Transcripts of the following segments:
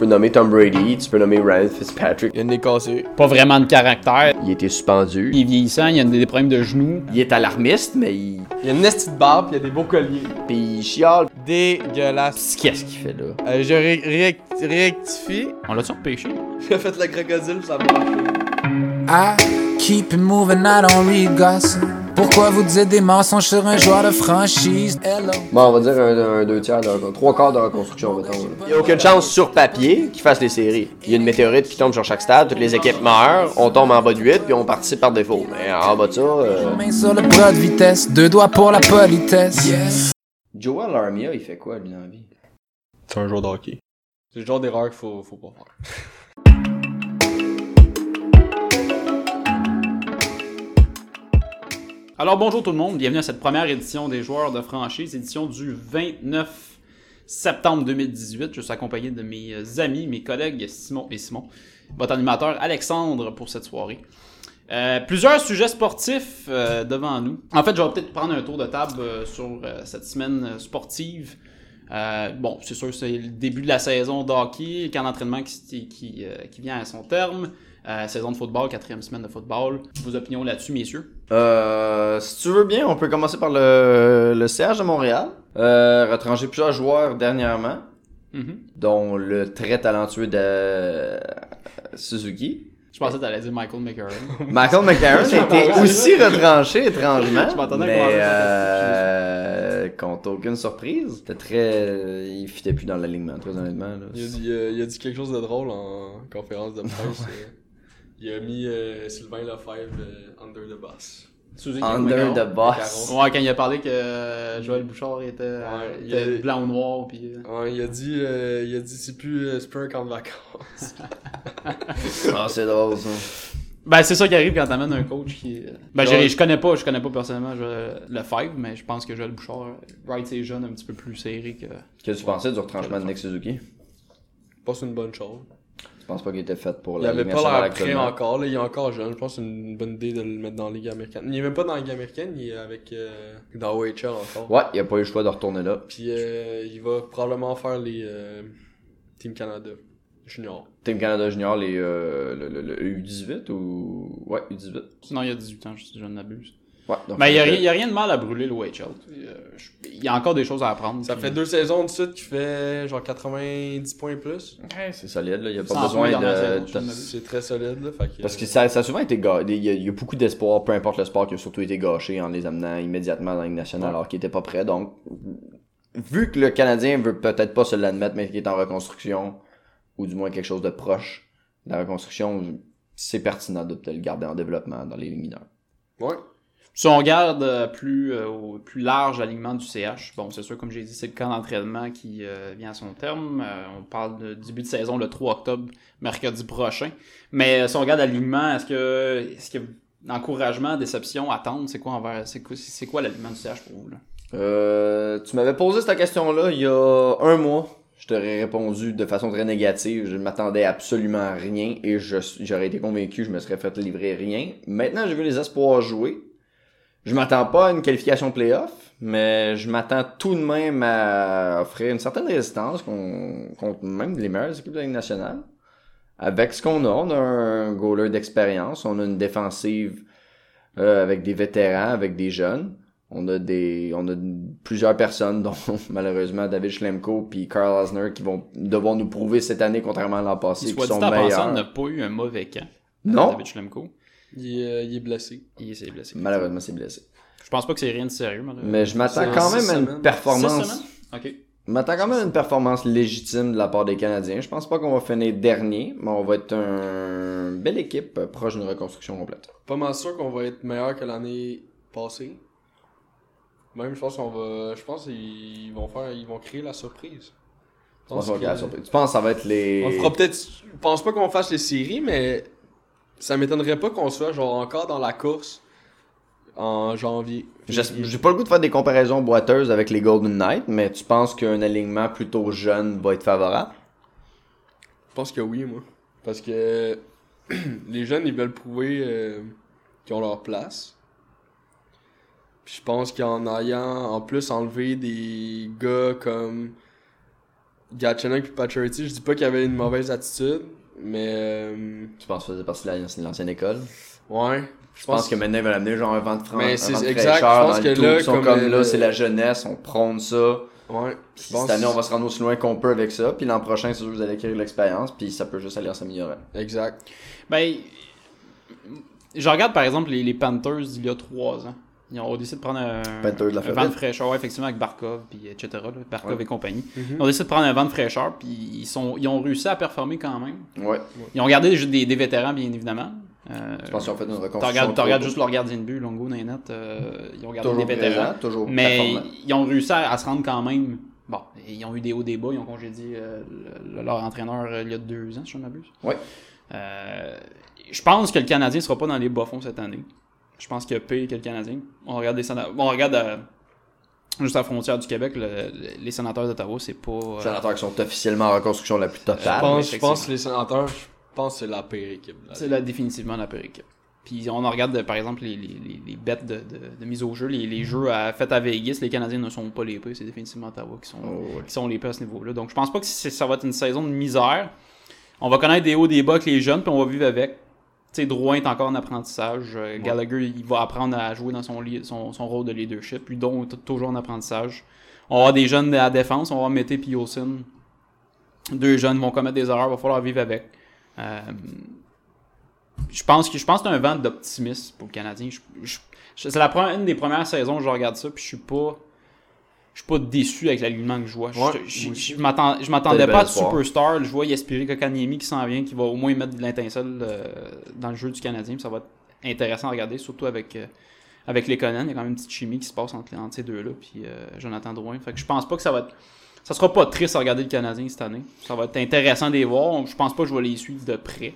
peux nommer Tom Brady, tu peux nommer Ryan Fitzpatrick. Il y a une cassé. Pas vraiment de caractère. Il était suspendu. Il est vieillissant, il a des problèmes de genoux. Il est alarmiste, mais il. Il y a une nestie de barbe, puis il y a des beaux colliers. Puis il chiale. Dégueulasse. Qu'est-ce qu'il fait là? Euh, je ré- ré- rectifie. On l'a-tu repêché? J'ai fait le crocodile, ça va marcher. I keep it moving, I don't read gossip. Pourquoi vous dites des mensonges sur un joueur de franchise? Hello. Bon, on va dire un, un deux tiers, de, trois quarts de reconstruction, mettons. Il n'y a aucune chance sur papier qu'il fasse les séries. Il y a une météorite qui tombe sur chaque stade, toutes les équipes meurent, on tombe en bas de 8 puis on participe par défaut. Mais en bas de ça, euh... Main sur le bras de vitesse, deux doigts pour la politesse. Yes. Joel Armia, il fait quoi lui dans la vie? C'est un joueur de hockey. C'est le genre d'erreur qu'il faut, faut pas faire. Alors bonjour tout le monde, bienvenue à cette première édition des joueurs de franchise, édition du 29 septembre 2018. Je suis accompagné de mes amis, mes collègues Simon et Simon, votre animateur Alexandre pour cette soirée. Euh, plusieurs sujets sportifs euh, devant nous. En fait, je vais peut-être prendre un tour de table euh, sur euh, cette semaine euh, sportive. Euh, bon, c'est sûr, c'est le début de la saison de hockey, le camp d'entraînement euh, qui vient à son terme. Euh, saison de football, quatrième semaine de football. Vos opinions là-dessus, messieurs? Euh, si tu veux bien, on peut commencer par le, le CH de Montréal. Euh, retranché plusieurs joueurs dernièrement, Mhm. dont le très talentueux de Suzuki. Je pensais que t'allais dire Michael McCarron. Michael McCarron était aussi retranché étrangement, Je m'attendais à mais euh, contre aucune surprise. C'était très, il fitait plus dans l'alignement, très honnêtement. Là. Il a, dit, euh, il a dit quelque chose de drôle en conférence de presse. il a mis euh, Sylvain Lefebvre euh, under the bus. Suzuki Under the boss. Ouais, quand il a parlé que euh, Joël Bouchard était, Ouais, était il a- blanc ou noir, puis... Ouais, il a dit, euh, il a dit c'est plus, euh, c'est plus un camp de vacances. Ah, c'est drôle ça. Ben, c'est ça qui arrive quand t'amènes un coach qui... Ben, j'ai- je connais pas, je connais pas personnellement je- le Five, mais je pense que Joël Bouchard ride ses jeunes un petit peu plus serrés que... Qu'est-ce que tu pensais du retranchement de Nick Suzuki? pas c'est une bonne chose. Je pense pas qu'il était fait pour Il la avait Ligue pas l'air prêt encore, là, il est encore jeune. Je pense que c'est une bonne idée de le mettre dans la Ligue américaine. Il est même pas dans la Ligue américaine, il est avec euh, dans OHL encore. Ouais, il a pas eu le choix de retourner là. Puis euh, il va probablement faire les euh, Team Canada Junior. Team Canada Junior, les, euh, le, le- le U18 ou. Ouais, U18. Sinon, il y a 18 ans, je, je n'abuse. Ouais, donc. Ben, il y, a rien- il y a rien de mal à brûler le WHL. Euh, Il y a encore des choses à apprendre. Ça puis- fait deux saisons de suite qu'il fait genre 90 points plus. Ouais, c'est solide, là. Il y a pas besoin de. C'est très solide là. Fait que, Parce que ça, ça a souvent été gâché. Il y a, il y a beaucoup d'espoir, peu importe le sport, qui a surtout été gâché en les amenant immédiatement dans la Ligue nationale alors qu'ils étaient pas prêts. Donc, vu que le Canadien veut peut-être pas se l'admettre, mais qu'il est en reconstruction, ou du moins quelque chose de proche de la reconstruction, c'est pertinent de peut-être le garder en développement dans les ligues mineures. Ouais. Si on regarde euh, plus, euh, plus large l'alignement du CH, bon, c'est sûr, comme j'ai dit, c'est le camp d'entraînement qui euh, vient à son terme. On parle de début de saison le 3 octobre, mercredi prochain. Mais si on regarde l'alignement, est-ce que, est-ce que encouragement, déception, attente, c'est quoi envers, c'est quoi, l'alignement du CH pour vous, là? Tu m'avais posé cette question-là il y a un mois. Je t'aurais répondu de façon très négative. Je ne m'attendais absolument à rien et je, j'aurais été convaincu je me serais fait livrer rien. Maintenant, j'ai vu les espoirs jouer. Je m'attends pas à une qualification playoff, mais je m'attends tout de même à offrir une certaine résistance con- contre même les meilleures équipes de la Ligue nationale. Avec ce qu'on a, on a un goaler d'expérience, on a une défensive euh, avec des vétérans, avec des jeunes. On a des, on a plusieurs personnes, dont malheureusement David Schlemko puis Carl Osner, qui vont devoir nous prouver cette année, contrairement à l'an passé, Soit qu'ils sont meilleurs. n'a pas eu un mauvais camp. Non, David Schlemko. Il, est, euh, il est blessé. Il s'est blessé. malheureusement c'est blessé. Je pense pas que c'est rien de sérieux, malheureusement. Mais je m'attends quand même à une semaines. Performance. semaines? Ok. Je m'attends quand même à une performance légitime de la part des Canadiens. Je pense pas qu'on va finir dernier, mais on va être une belle équipe proche d'une reconstruction complète. Pas mal sûr qu'on va être meilleur que l'année passée. Même je pense qu'on va. Je pense qu'ils vont faire. Ils vont créer la surprise. Je Tu penses, pense qu'on va que- la surprise? Tu penses que ça va être les. On fera peut-être. Je pense pas qu'on fasse les séries, mais ça m'étonnerait pas qu'on soit genre encore dans la course en janvier. J'ai pas le goût de faire des comparaisons boiteuses avec les Golden Knights, mais tu penses qu'un alignement plutôt jeune va être favorable? Je pense que oui, moi. Parce que les jeunes, ils veulent prouver euh, qu'ils ont leur place. Puis je pense qu'en ayant en plus enlevé des gars comme puis Pacioretty, je dis pas qu'il avait une mauvaise attitude, mais euh, Tu penses que ça faisait partie de la- de l'ancienne école? ouais. Je pense que maintenant, ils veulent amener genre un vent de France. Mais un c'est exact, je pense que là, Ils sont comme, comme, euh, là, c'est la jeunesse, on prône ça. Ouais. Puis cette année, on va se rendre aussi loin qu'on peut avec ça. Puis l'an prochain, c'est sûr que vous allez acquérir de l'expérience. Puis ça peut juste aller en s'améliorant. Exact. Ben, je regarde par exemple les, les Panthers d'il y a trois ans. Ils ont décidé de prendre un, Panthers de la un vent de fraîcheur, ouais, effectivement, avec Barkov, puis etc. là, Barkov Ouais. et compagnie. Mhm. Ils ont décidé de prendre un vent de fraîcheur, puis ils, sont, ils ont réussi à performer quand même. Ouais. Ils ont gardé des, des, des vétérans, bien évidemment. Euh, Je pense qu'ils ont fait une tu reconstruction. regardes, tu regardes juste leur gardien de but, Longo, Nainette, euh, ils ont gardé toujours des vétérans. présent, toujours Mais performant. ils ont réussi à, à se rendre quand même. Bon, ils ont eu des hauts, des bas, ils ont congédié euh, le- leur entraîneur euh, il y a deux ans, si je ne m'abuse. Ouais. Euh, je pense que le Canadien ne sera pas dans les bas-fonds cette année. Je pense qu'il y a pire que le Canadien. On regarde les sénateurs. On regarde euh, juste à la frontière du Québec, le- les sénateurs d'Ottawa, c'est pas. euh, Les sénateurs qui sont officiellement en reconstruction la plus Je totale. pense, je pense que les sénateurs, je pense que c'est la pire équipe. là. C'est là définitivement la pire équipe. Puis on en regarde par exemple les, les, les, les bêtes de, de, de mise au jeu, les, les jeux à, faits à Vegas, les Canadiens ne sont pas les pires, c'est définitivement Ottawa qui sont, Oh, ouais. qui sont les pires à ce niveau-là. Donc je pense pas que ça va être une saison de misère. On va connaître des hauts, des bas avec les jeunes, puis on va vivre avec. Tu sais, Drouin est encore en apprentissage. Euh, Gallagher, il va apprendre à jouer dans son, son, son rôle de leadership. Puis Don est toujours en apprentissage. On va avoir des jeunes à la défense. On va avoir Mété et. Deux jeunes vont commettre des erreurs. Il va falloir vivre avec. Euh, je pense que je pense que c'est un vent d'optimisme pour le Canadien. Je- je- je- c'est la première, une des premières saisons où je regarde ça, puis je suis pas je suis pas déçu avec l'alignement que je vois. Je- Ouais, je, m'attendais pas bel de superstar. Je vois Yaspiri Kokaniemi qui s'en vient, qui va au moins mettre de l'étincelle euh, dans le jeu du Canadien. Ça va être intéressant à regarder, surtout avec euh, avec les Conan. Il y a quand même une petite chimie qui se passe entre, entre ces deux-là, puis euh, Jonathan Drouin. Fait que je pense pas que ça va être ça sera pas triste à regarder le Canadien cette année. Ça va être intéressant de les voir. Je pense pas que je vais les suivre de près.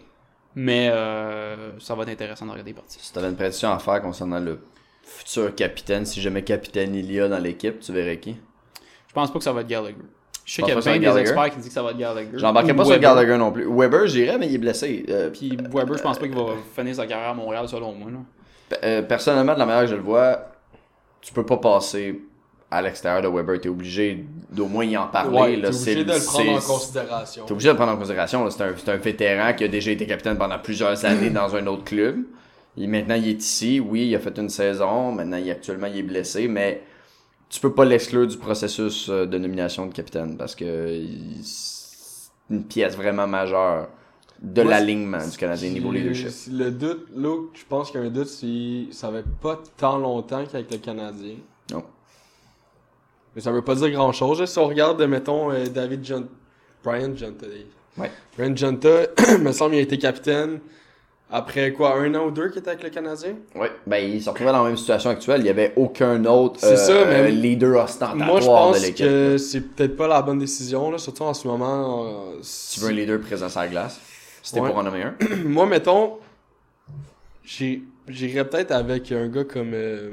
Mais euh, ça va être intéressant de regarder les parties. Si t'avais une prédiction à faire concernant le futur capitaine, si jamais capitaine il y a dans l'équipe, tu verrais qui? Je pense pas que ça va être Gallagher. Je sais qu'il y a être des experts qui disent que ça va être Gallagher. J'embarquerai pas sur. Gallagher non plus. Weber, j'irais, mais il est blessé. Euh, Puis Weber, je pense pas qu'il va finir sa carrière à Montréal selon moi. Là. Euh, personnellement, de la manière que je le vois, tu peux pas passer à l'extérieur de Weber. T'es obligé d'au moins y en parler. Ouais, t'es obligé de le prendre en considération. T'es obligé de le prendre en considération. C'est un, c'est un vétéran qui a déjà été capitaine pendant plusieurs années dans un autre club. Et maintenant, il est ici. Oui, il a fait une saison. Maintenant, il, actuellement, il est blessé. Mais tu peux pas l'exclure du processus euh, de nomination de capitaine parce que c'est une pièce vraiment majeure de l'alignement du Canadien niveau leadership. Le doute, où je pense qu'il y a un doute, c'est ça fait pas tant longtemps qu'avec le Canadien. Non. Mais ça veut pas dire grand chose. Si on regarde, mettons, euh, David John... Brian Junta. Ouais. Brian Junta, me semble, il a été capitaine après quoi, un an ou deux qu'il était avec le Canadien? Ouais, ben il se retrouvait dans la même situation actuelle. Il y avait aucun autre euh, ça, mais euh, leader ostentatoire Moi, je de pense l'équipe. que c'est peut-être pas la bonne décision, là, surtout en ce moment. euh, Tu veux un leader présent sur la glace? C'était Ouais. pour en nommer un. Moi, mettons, j'irais peut-être avec un gars comme euh,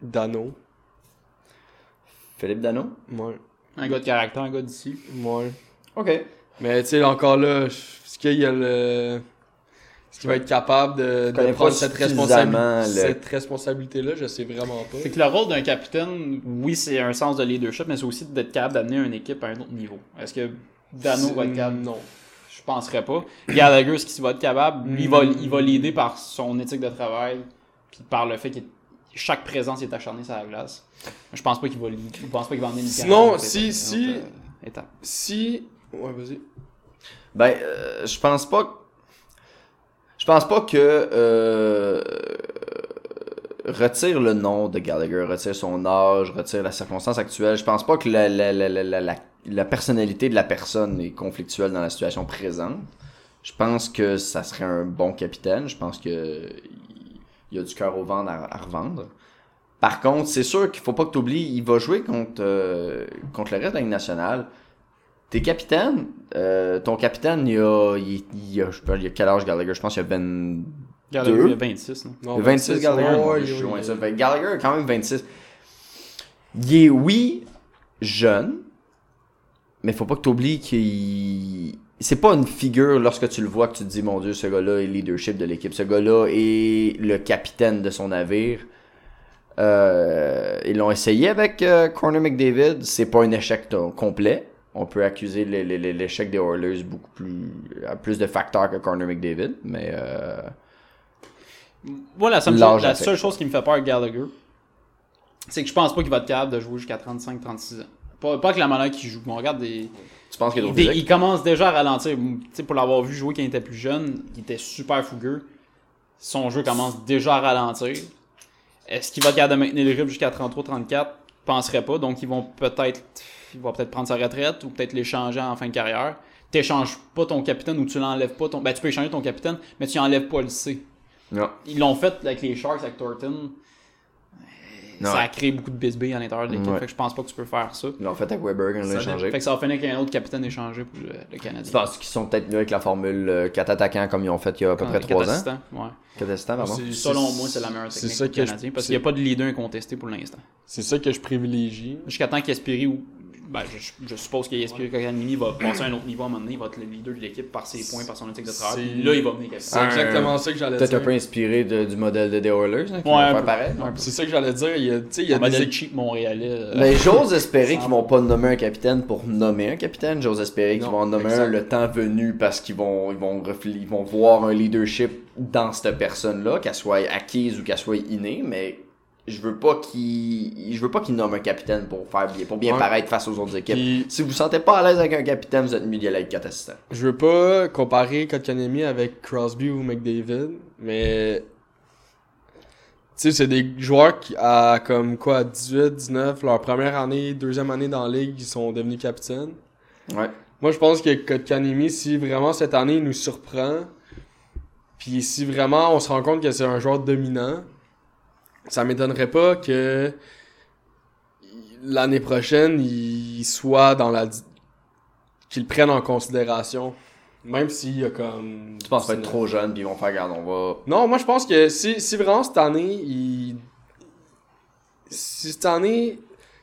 Dano. Philippe Dano? Ouais. Un gars de caractère, un gars d'ici. Ouais. Ok. Mais tu sais, encore là, est-ce qu'il y a le. Est-ce qu'il va être capable de, prendre cette, suffisamment responsabilité le- cette responsabilité-là? Je sais vraiment pas. C'est que le rôle d'un capitaine, oui, c'est un sens de leadership, mais c'est aussi d'être capable d'amener une équipe à un autre niveau. Est-ce que Dano va être capable? Non. Je penserais pas. Gallagher, est-ce qu'il va être capable? Lui, il va, Mm. il va l'aider par son éthique de travail, puis par le fait que chaque présence est acharnée sur la glace. Je pense pas qu'il va, je pense pas qu'il va emmener une Sinon, carrière si- à une si- autre, euh, étape. Si. Ouais, vas-y. Ben, je pense pas. Je pense pas que. Euh, retire le nom de Gallagher, retire son âge, retire la circonstance actuelle. Je pense pas que la, la, la, la, la, personnalité de la personne est conflictuelle dans la situation présente. Je pense que ça serait un bon capitaine. Je pense que il- il a du cœur au ventre à, revendre. Par contre, c'est sûr qu'il faut pas que tu oublies, il va jouer contre, euh, contre le reste de la nationale. T'es capitaine, euh, ton capitaine, il a, il, il a, je sais pas, il a quel âge Gallagher? Je pense qu'il a 20, Gallagher, Deux. il y a 26. non? Non, le 26 Gallagher. je suis ouais, loin ouais. de ça. Fait Gallagher a quand même 26. Il est, oui, jeune, mais faut pas que tu oublies qu'il. C'est pas une figure lorsque tu le vois que tu te dis, mon Dieu, ce gars-là est leadership de l'équipe. Ce gars-là est le capitaine de son navire. Euh, ils l'ont essayé avec euh, Corner McDavid. C'est pas un échec complet. On peut accuser l'échec des Oilers beaucoup plus, à plus de facteurs que Corner McDavid, mais euh, Voilà, ça me la seule chose qui me fait peur avec Gallagher, c'est que je pense pas qu'il va être capable de jouer jusqu'à 35-36 ans. Pas, pas que la manière qu'il joue. On regarde des. tu penses qu'il est trop Il, commence déjà à ralentir. Pour l'avoir vu jouer quand il était plus jeune, il était super fougueux. Son jeu commence déjà à ralentir. Est-ce qu'il va être capable de maintenir le rythme jusqu'à 33-34 Je penserais pas. Donc, ils vont peut-être il va peut-être prendre sa retraite ou peut-être l'échanger en fin de carrière. T'échanges pas ton capitaine ou tu l'enlèves pas. Ton... Ben, tu peux échanger ton capitaine, mais tu enlèves pas le C. Non. Ils l'ont fait avec les Sharks, avec Thornton. Non. Ça a créé beaucoup de bisbee à l'intérieur de l'équipe. Ouais. Fait que je pense pas que tu peux faire ça. Ils l'ont fait avec Weber Ça l'a échangé. Fait que ça va finir avec un autre capitaine échangé pour le, le Tu Canadien. penses qu'ils sont peut-être mieux avec la formule 4 attaquants comme ils ont fait il y a à peu près Quatre 3 ans? assistants, Ouais. 4 assistants, pardon? C'est- Selon moi, c'est la meilleure c'est technique ça je- Canadien parce c'est- qu'il n'y a pas de leader incontesté pour l'instant. C'est ça que je privilégie. Jusqu'à temps qu'Espiri ou. Ben, je, je suppose qu'Espiri Kokanimi va passer à un autre niveau à un moment donné, il va être le leader de l'équipe par ses points, par son éthique de travail. Puis là, il va venir C'est exactement ça que j'allais Peut-être dire. un peu inspiré de- du modèle de The Oilers, hein, qui Ouais. C'est ça que j'allais dire. Il y a, tu sais, il y a Un modèle des cheap montréalais. euh, Mais j'ose espérer qu'ils vont pas nommer un capitaine pour nommer un capitaine. J'ose espérer qu'ils vont en nommer un le temps venu parce qu'ils vont, ils vont, ils vont voir un leadership dans cette personne-là, qu'elle soit acquise ou qu'elle soit innée, mais je veux pas qu'ils, je veux pas qu'ils nomment un capitaine pour faire bien, pour bien Ouais. paraître face aux autres équipes. Puis- Si vous vous sentez pas à l'aise avec un capitaine, vous êtes mieux d'y aller avec quatre assistants. Je veux pas comparer Kotkaniemi avec Crosby ou McDavid, mais tu sais, c'est des joueurs qui, à comme quoi, 18, 19, leur première année, deuxième année dans la ligue, ils sont devenus capitaines. Ouais. Moi, je pense que Kotkaniemi, si vraiment cette année il nous surprend, puis si vraiment on se rend compte que c'est un joueur dominant, ça m'étonnerait pas que l'année prochaine, il soit dans la. di- qu'il le prenne en considération. Même s'il y a comme. Tu penses pas être trop jeune, puis ils vont faire, regarde, on va. Non, moi je pense que si, si vraiment cette année, il. Si cette année.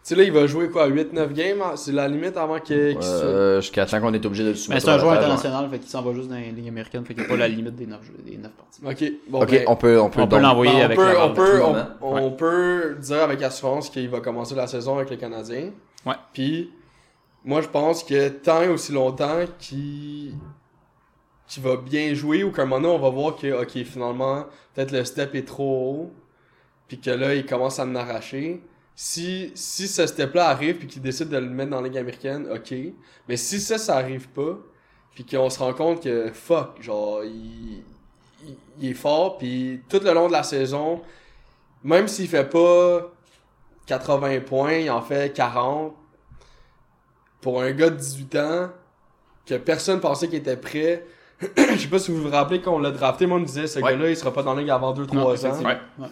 Tu sais, là, il va jouer quoi, 8-9 games hein? C'est la limite avant qu'il soit- Euh, jusqu'à temps qu'on est obligé de le Mais soumettre. c'est un joueur balotage, international, fait qu'il s'en va juste dans les ligues américaines, fait qu'il n'y a pas la limite des 9, des 9 parties. Ok, bon. Ok, ben, on peut, on peut, On peut donc- l'envoyer on avec peut, la on, peut, on, on peut dire avec assurance qu'il va commencer la saison avec les Canadiens. Ouais. Puis, moi je pense que tant et aussi longtemps qu'il va bien jouer ou qu'à un moment donné, on va voir que, ok, finalement, peut-être le step est trop haut, puis que là, il commence à en arracher. Si, si ce step-là arrive, puis qu'il décide de le mettre dans la Ligue américaine, ok. Mais si ça, ça arrive pas, puis qu'on se rend compte que, fuck, genre, il, il, il est fort, puis tout le long de la saison, même s'il fait pas 80 points, il en fait 40. Pour un gars de 18 ans, que personne pensait qu'il était prêt. Je sais pas si vous vous rappelez quand on l'a drafté, moi on me disait ce Ouais. gars-là il sera pas dans la ligue avant 2-3 Non, ans. effectivement. Ouais.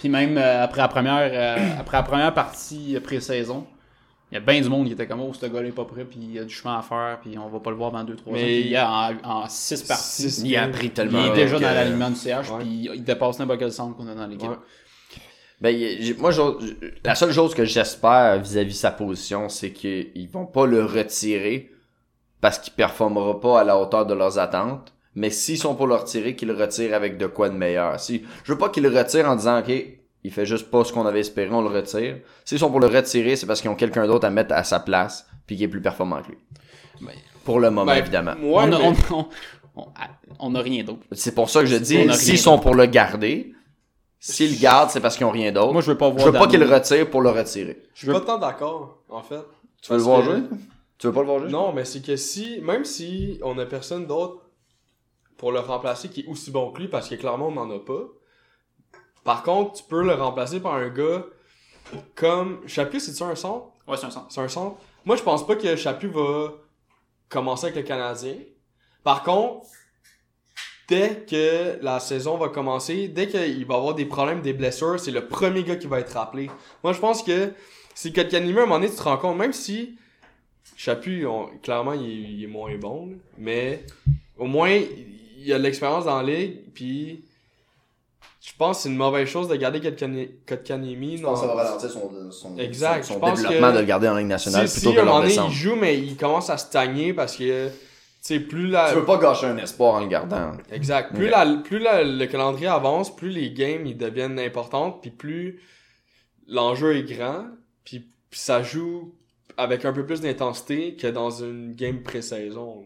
Puis même euh, après, la première, euh, après la première partie pré-saison, il y a bien du monde qui était comme Oh, ce gars-là pas prêt, puis il y a du chemin à faire, puis on va pas le voir dans 2-3 ans. Mais- il y a en 6 parties. Six Il a games. appris Il tellement. est déjà que- dans l'alignement du CH, puis il dépasse n'importe quel centre qu'on a dans l'équipe. Ouais. Ben, moi, la seule chose que j'espère vis-à-vis sa position, c'est qu'ils vont pas le retirer parce qu'il performera pas à la hauteur de leurs attentes. Mais s'ils sont pour le retirer, qu'ils le retirent avec de quoi de meilleur. Si, je veux pas qu'ils le retirent en disant, OK, il fait juste pas ce qu'on avait espéré, on le retire. S'ils sont pour le retirer, c'est parce qu'ils ont quelqu'un d'autre à mettre à sa place, puis qui est plus performant que lui. Ben, pour le moment, Ben, évidemment. ouais, on, a, mais- on, on, on- on a rien d'autre. C'est pour ça que je dis, s'ils sont pour le garder, s'ils le gardent, c'est parce qu'ils ont rien d'autre. Moi, je veux pas je voir. veux pas qu'ils le retirent pour le retirer. Je suis pas tant d'accord, en fait. Tu veux le voir jouer? Tu veux pas le voir jouer? Non, mais c'est que si, même si on a personne d'autre pour le remplacer qui est aussi bon que lui, parce que clairement on n'en a pas, par contre, tu peux le remplacer par un gars comme. Chapu, c'est-tu un centre? Ouais, c'est un centre. C'est un centre. Moi, je pense pas que Chapu va commencer avec le Canadien. Par contre, dès que la saison va commencer, dès qu'il va avoir des problèmes, des blessures, c'est le premier gars qui va être rappelé. Moi, je pense que si Kotkaniemi, à un moment donné, tu te rends compte, même si Chapu, on- clairement, il est, il est moins bon, mais au moins, il a de l'expérience dans la ligue, puis je pense que c'est une mauvaise chose de garder Kotkani- Kotkaniemi dans... ralentir son, son, Exact, son je pense développement que- de le garder en Ligue nationale Si, plutôt si, que le il joue, mais il commence à stagner parce que, plus la... Tu veux pas gâcher un espoir en le gardant. Exact. Plus, Ok. la, plus la- le calendrier avance, plus les games ils deviennent importantes, puis plus l'enjeu est grand, puis, ça joue avec un peu plus d'intensité que dans une game pré-saison.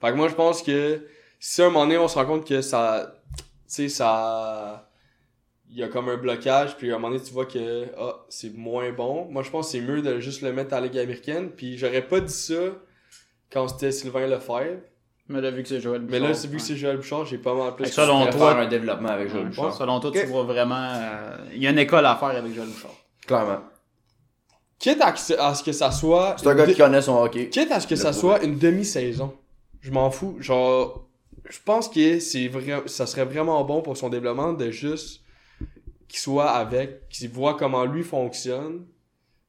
Fait que moi, je pense que si à un moment donné, on se rend compte que ça, tu sais, ça, il y a comme un blocage, puis à un moment donné, tu vois que, ah, c'est moins bon. Moi, je pense que c'est mieux de juste le mettre à la Ligue américaine, puis j'aurais pas dit ça quand c'était Sylvain Lefebvre. Mais là, vu que c'est Joël Mais Bouchard, là, c'est vu que c'est Joël Bouchard, j'ai pas mal plus. Selon On toi- faire un développement avec Joël Bouchard. Selon toi, tu vois vraiment. euh, Il y a une école à faire avec Joël Bouchard. Clairement. Quitte à, ce- à ce que ça soit. C'est un gars qui connaît son hockey. Quitte à ce que Le ça soit une demi-saison. Je m'en fous. Genre, je pense que c'est vrai, ça serait vraiment bon pour son développement de juste qu'il soit avec, qu'il voit comment lui fonctionne.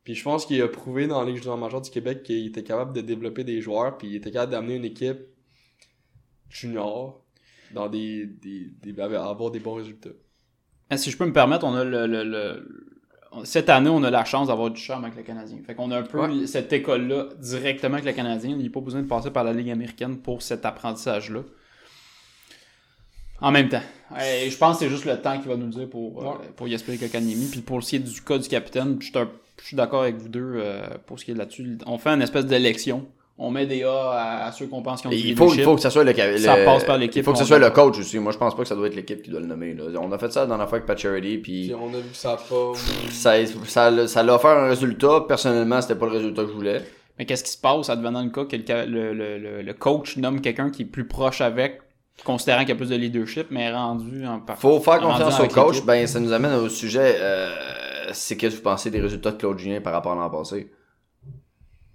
Puis je pense qu'il a prouvé dans la Ligue junior majeure du Québec qu'il était capable de développer des joueurs, puis il était capable d'amener une équipe junior dans des, des, des avoir des bons résultats. Si je peux me permettre, on a le, le- le- cette année, on a la chance d'avoir du charme avec le Canadien. Fait qu'on a un peu Ouais. cette école-là directement avec le Canadien. Il n'y a pas besoin de passer par la Ligue américaine pour cet apprentissage-là. En même temps. Et je pense que c'est juste le temps qu'il va nous le dire pour, euh, Ouais. pour Jesper Kokanemi. Puis pour ce qui est du cas du capitaine, je suis un- je suis d'accord avec vous deux euh, pour ce qui est là-dessus. On fait une espèce d'élection. On met des A à, à ceux qu'on pense qui ont du Il faut, il faut que ça soit le, le- Ça passe par l'équipe, Il faut que ce on soit le coach aussi. Moi, je pense pas que ça doit être l'équipe qui doit le nommer. Là. On a fait ça dans la fois avec Pacharity, puis Puis on a vu que ça a pas. ça, ça, l'a- ça l'a offert un résultat. Personnellement, c'était pas le résultat que je voulais. Mais qu'est-ce qui se passe advenant le cas que le, le, le- le coach nomme quelqu'un qui est plus proche avec, considérant qu'il y a plus de leadership, mais rendu en par... Faut faire confiance au coach. Ben, ça nous amène au sujet. Euh, c'est qu'est-ce que vous pensez des résultats de Claude Julien par rapport à l'an passé?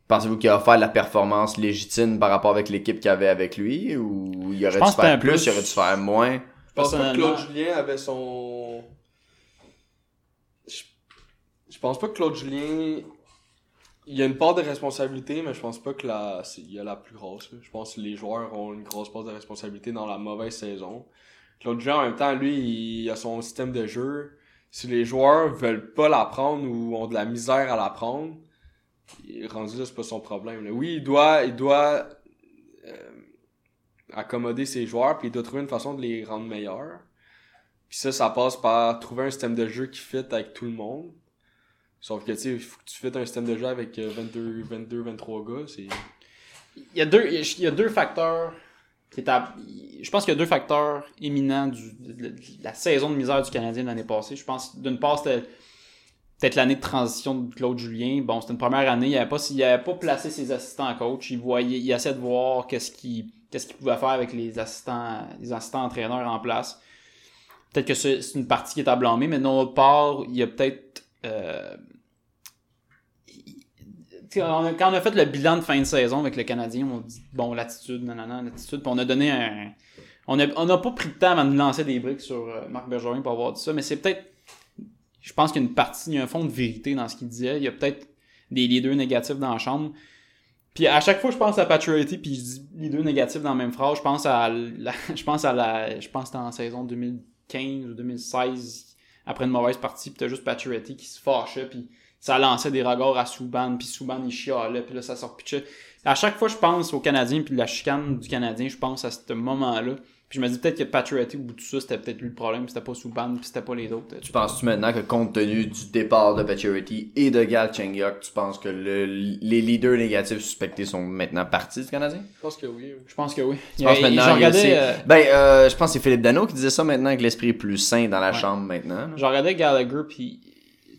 Pensez-vous qu'il a offert la performance légitime par rapport avec l'équipe qu'il avait avec lui? Ou il aurait dû faire plus, plus. il aurait dû faire moins? Je pense pas que Claude Julien avait son. Je, je pense pas que Claude Julien. Il y a une part de responsabilité, mais je pense pas que la. Il y a la plus grosse. Je pense que les joueurs ont une grosse part de responsabilité dans la mauvaise saison. Claude Julien, en même temps, lui, il a son système de jeu. Si les joueurs veulent pas l'apprendre ou ont de la misère à l'apprendre, rendu là, c'est pas son problème. Oui, il doit. Il doit euh, accommoder ses joueurs, puis il doit trouver une façon de les rendre meilleurs. Puis ça, ça passe par trouver un système de jeu qui fit avec tout le monde. Sauf que, tu sais, faut que tu fites un système de jeu avec euh, 22, 22 23 gars, c'est... Il y a deux, il y a deux facteurs qui à- je pense qu'il y a deux facteurs éminents du, de, la saison de misère du Canadien l'année passée. Je pense, d'une part, c'était peut-être l'année de transition de Claude Julien. Bon, c'était une première année. Il n'avait pas, il pas placé ses assistants en coach. Il voyait, il essayait de voir qu'est-ce qu'il, qu'est-ce qu'il pouvait faire avec les assistants, les assistants entraîneurs en place. Peut-être que c'est une partie qui est à blâmer, mais d'une autre part, il y a peut-être, euh, quand on a fait le bilan de fin de saison avec le Canadien, on dit bon l'attitude, nanana, l'attitude, puis on a donné un. On n'a on a pas pris le temps avant de lancer des briques sur euh, Marc Bergeron pour avoir dit ça, mais c'est peut-être. Je pense qu'il y a une partie, il y a un fond de vérité dans ce qu'il disait. Il y a peut-être des leaders négatifs dans la chambre. Puis à chaque fois je pense à Paturity, puis je dis leader négatif dans la même phrase, je pense à la, je pense à la, je pense que en saison 2015 ou 2016 après une mauvaise partie, puis t'as juste Paturity qui se fâchait, puis ça lançait des regards à Souban, puis Souban il chialait, puis là ça sort pitchait. À chaque fois je pense aux Canadiens, puis la chicane du Canadien, je pense à ce moment-là. Puis je me dis peut-être que Paturity au bout de tout ça, c'était peut-être lui le problème, puis c'était pas Souban, puis c'était pas les autres. Tu penses-tu maintenant que compte tenu du départ de Pacioretty et de Gal Chenyok, tu penses que le- les leaders négatifs suspectés sont maintenant partis du Canadien? Je pense que oui. Je pense que oui. Je pense Il y a- maintenant, je regardais, euh, Ben, euh, je pense que c'est Philippe Dano qui disait ça maintenant, que l'esprit est plus sain dans la Ouais. chambre maintenant. Je regardais Gallagher, puis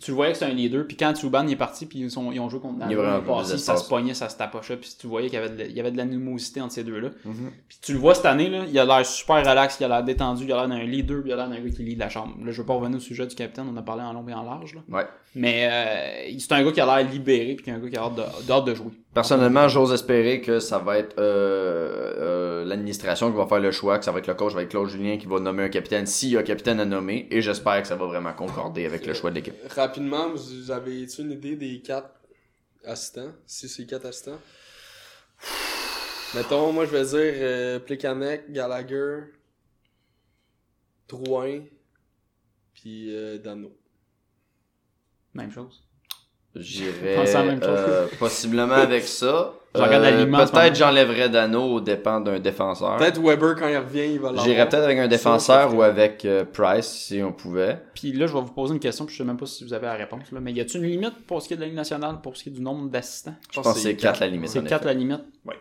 tu le voyais que c'est un leader, puis quand Subban est parti, puis ils, sont, ils ont joué contre plus passé, ça se pognait, ça se tapochait, puis tu voyais qu'il y avait de, l'animosité entre ces deux-là. Mhm. Puis tu le vois cette année, là, il a l'air super relax, il a l'air détendu, il a l'air d'un leader, puis il a l'air d'un gars qui lead la chambre. Là, je veux pas revenir au sujet du capitaine, on a parlé en long et en large, là. Ouais. Mais euh, c'est un gars qui a l'air libéré, puis qui a un gars qui a hâte de, hâte de jouer. Personnellement, j'ose espérer que ça va être euh, euh, l'administration qui va faire le choix, que ça va être le coach avec Claude Julien qui va nommer un capitaine s'il y a un capitaine à nommer, et j'espère que ça va vraiment concorder avec le choix de l'équipe. Rapidement, vous avez une idée des quatre assistants? Si c'est quatre assistants? Mettons, moi je vais dire euh, Plekanec, Gallagher, Drouin, puis euh, Dano. Même chose. J'irais Pensez à la même chose. euh, possiblement avec ça. Je Euh, en moment. Peut-être j'enlèverais Dano au dépend d'un défenseur. Peut-être Weber, quand il revient, il va. J'irais peut-être avec un défenseur ou avec euh, Price si on pouvait. Puis là, je vais vous poser une question, puis je sais même pas si vous avez la réponse. Là, mais y a-t-il une limite pour ce qui est de la Ligue nationale, pour ce qui est du nombre d'assistants? Je pense que c'est 4 la limite. C'est en 4 effet. la limite Ouais.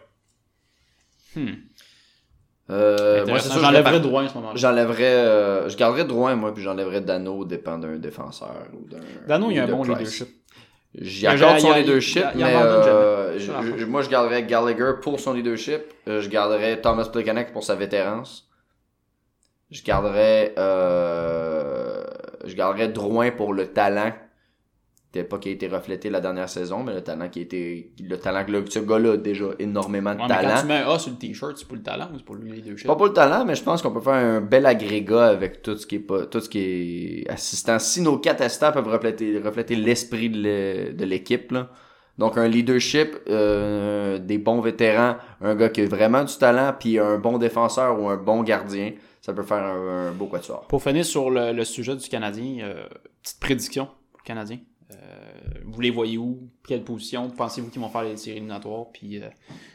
Hmm. Euh, moi, c'est Intéressant. sûr, J'enlèverais droit à ce moment-là. J'enlèverais, euh, je garderais Drouin, moi, puis j'enlèverais Dano au dépend d'un défenseur ou d'un. Dano, il y a un bon Price. leadership. J'y accorde y son a- leadership, y a- mais euh, je- Je moi je garderais Gallagher pour son leadership. Euh, je garderais Thomas Plekanec pour sa vétérance. Je garderais euh, je garderais Drouin pour le talent. Peut-être pas qui a été reflété la dernière saison, mais le talent qui a été. Le talent que ce gars-là a déjà énormément de Ouais, mais quand talent. tu mets un A sur le t-shirt, c'est pour le talent ou c'est pour le leadership Pas pour le talent, mais je pense qu'on peut faire un bel agrégat avec tout ce qui est pas, tout ce qui est assistant. Si nos quatre assistants peuvent refléter, refléter l'esprit de l'équipe, là. Donc un leadership, euh, des bons vétérans, un gars qui a vraiment du talent, puis un bon défenseur ou un bon gardien, ça peut faire un, un beau quatuor. Pour finir sur le, le sujet du Canadien, euh, petite prédiction pour le Canadien. Euh, vous les voyez où? Quelle position? Pensez-vous qu'ils vont faire les séries éliminatoires? Puis euh,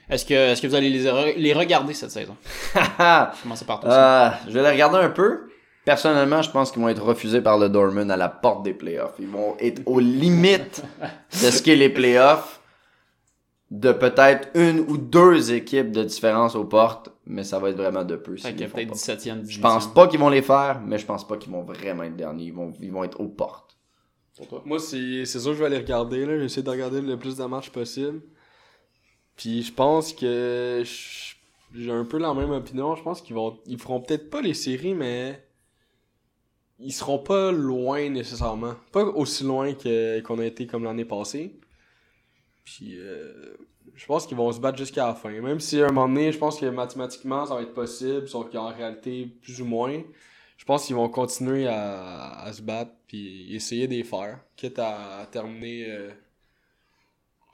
est-ce que est-ce que vous allez les, re- les regarder cette saison? Commencez par toi. Ah, je vais les regarder un peu. Personnellement, je pense qu'ils vont être refusés par le Dortmund à la porte des playoffs. Ils vont être aux limites de ce qu'est les playoffs. De peut-être une ou deux équipes de différence aux portes, mais ça va être vraiment de peu. Font peut-être pas. 17e, 18e. Je pense pas qu'ils vont les faire, mais je pense pas qu'ils vont vraiment être derniers. Ils vont, ils vont être aux portes. Moi, c'est sûr que je vais aller regarder. là. J'essaie de regarder le plus de matchs possible. Puis je pense que j'ai un peu la même opinion. Je pense qu'ils vont ils feront peut-être pas les séries, mais ils seront pas loin nécessairement. Pas aussi loin que qu'on a été comme l'année passée. Puis euh, je pense qu'ils vont se battre jusqu'à la fin. Même si à un moment donné, je pense que mathématiquement ça va être possible, sauf qu'en réalité plus ou moins. Je pense qu'ils vont continuer à, à se battre puis essayer les faire. Quitte à, terminer, euh,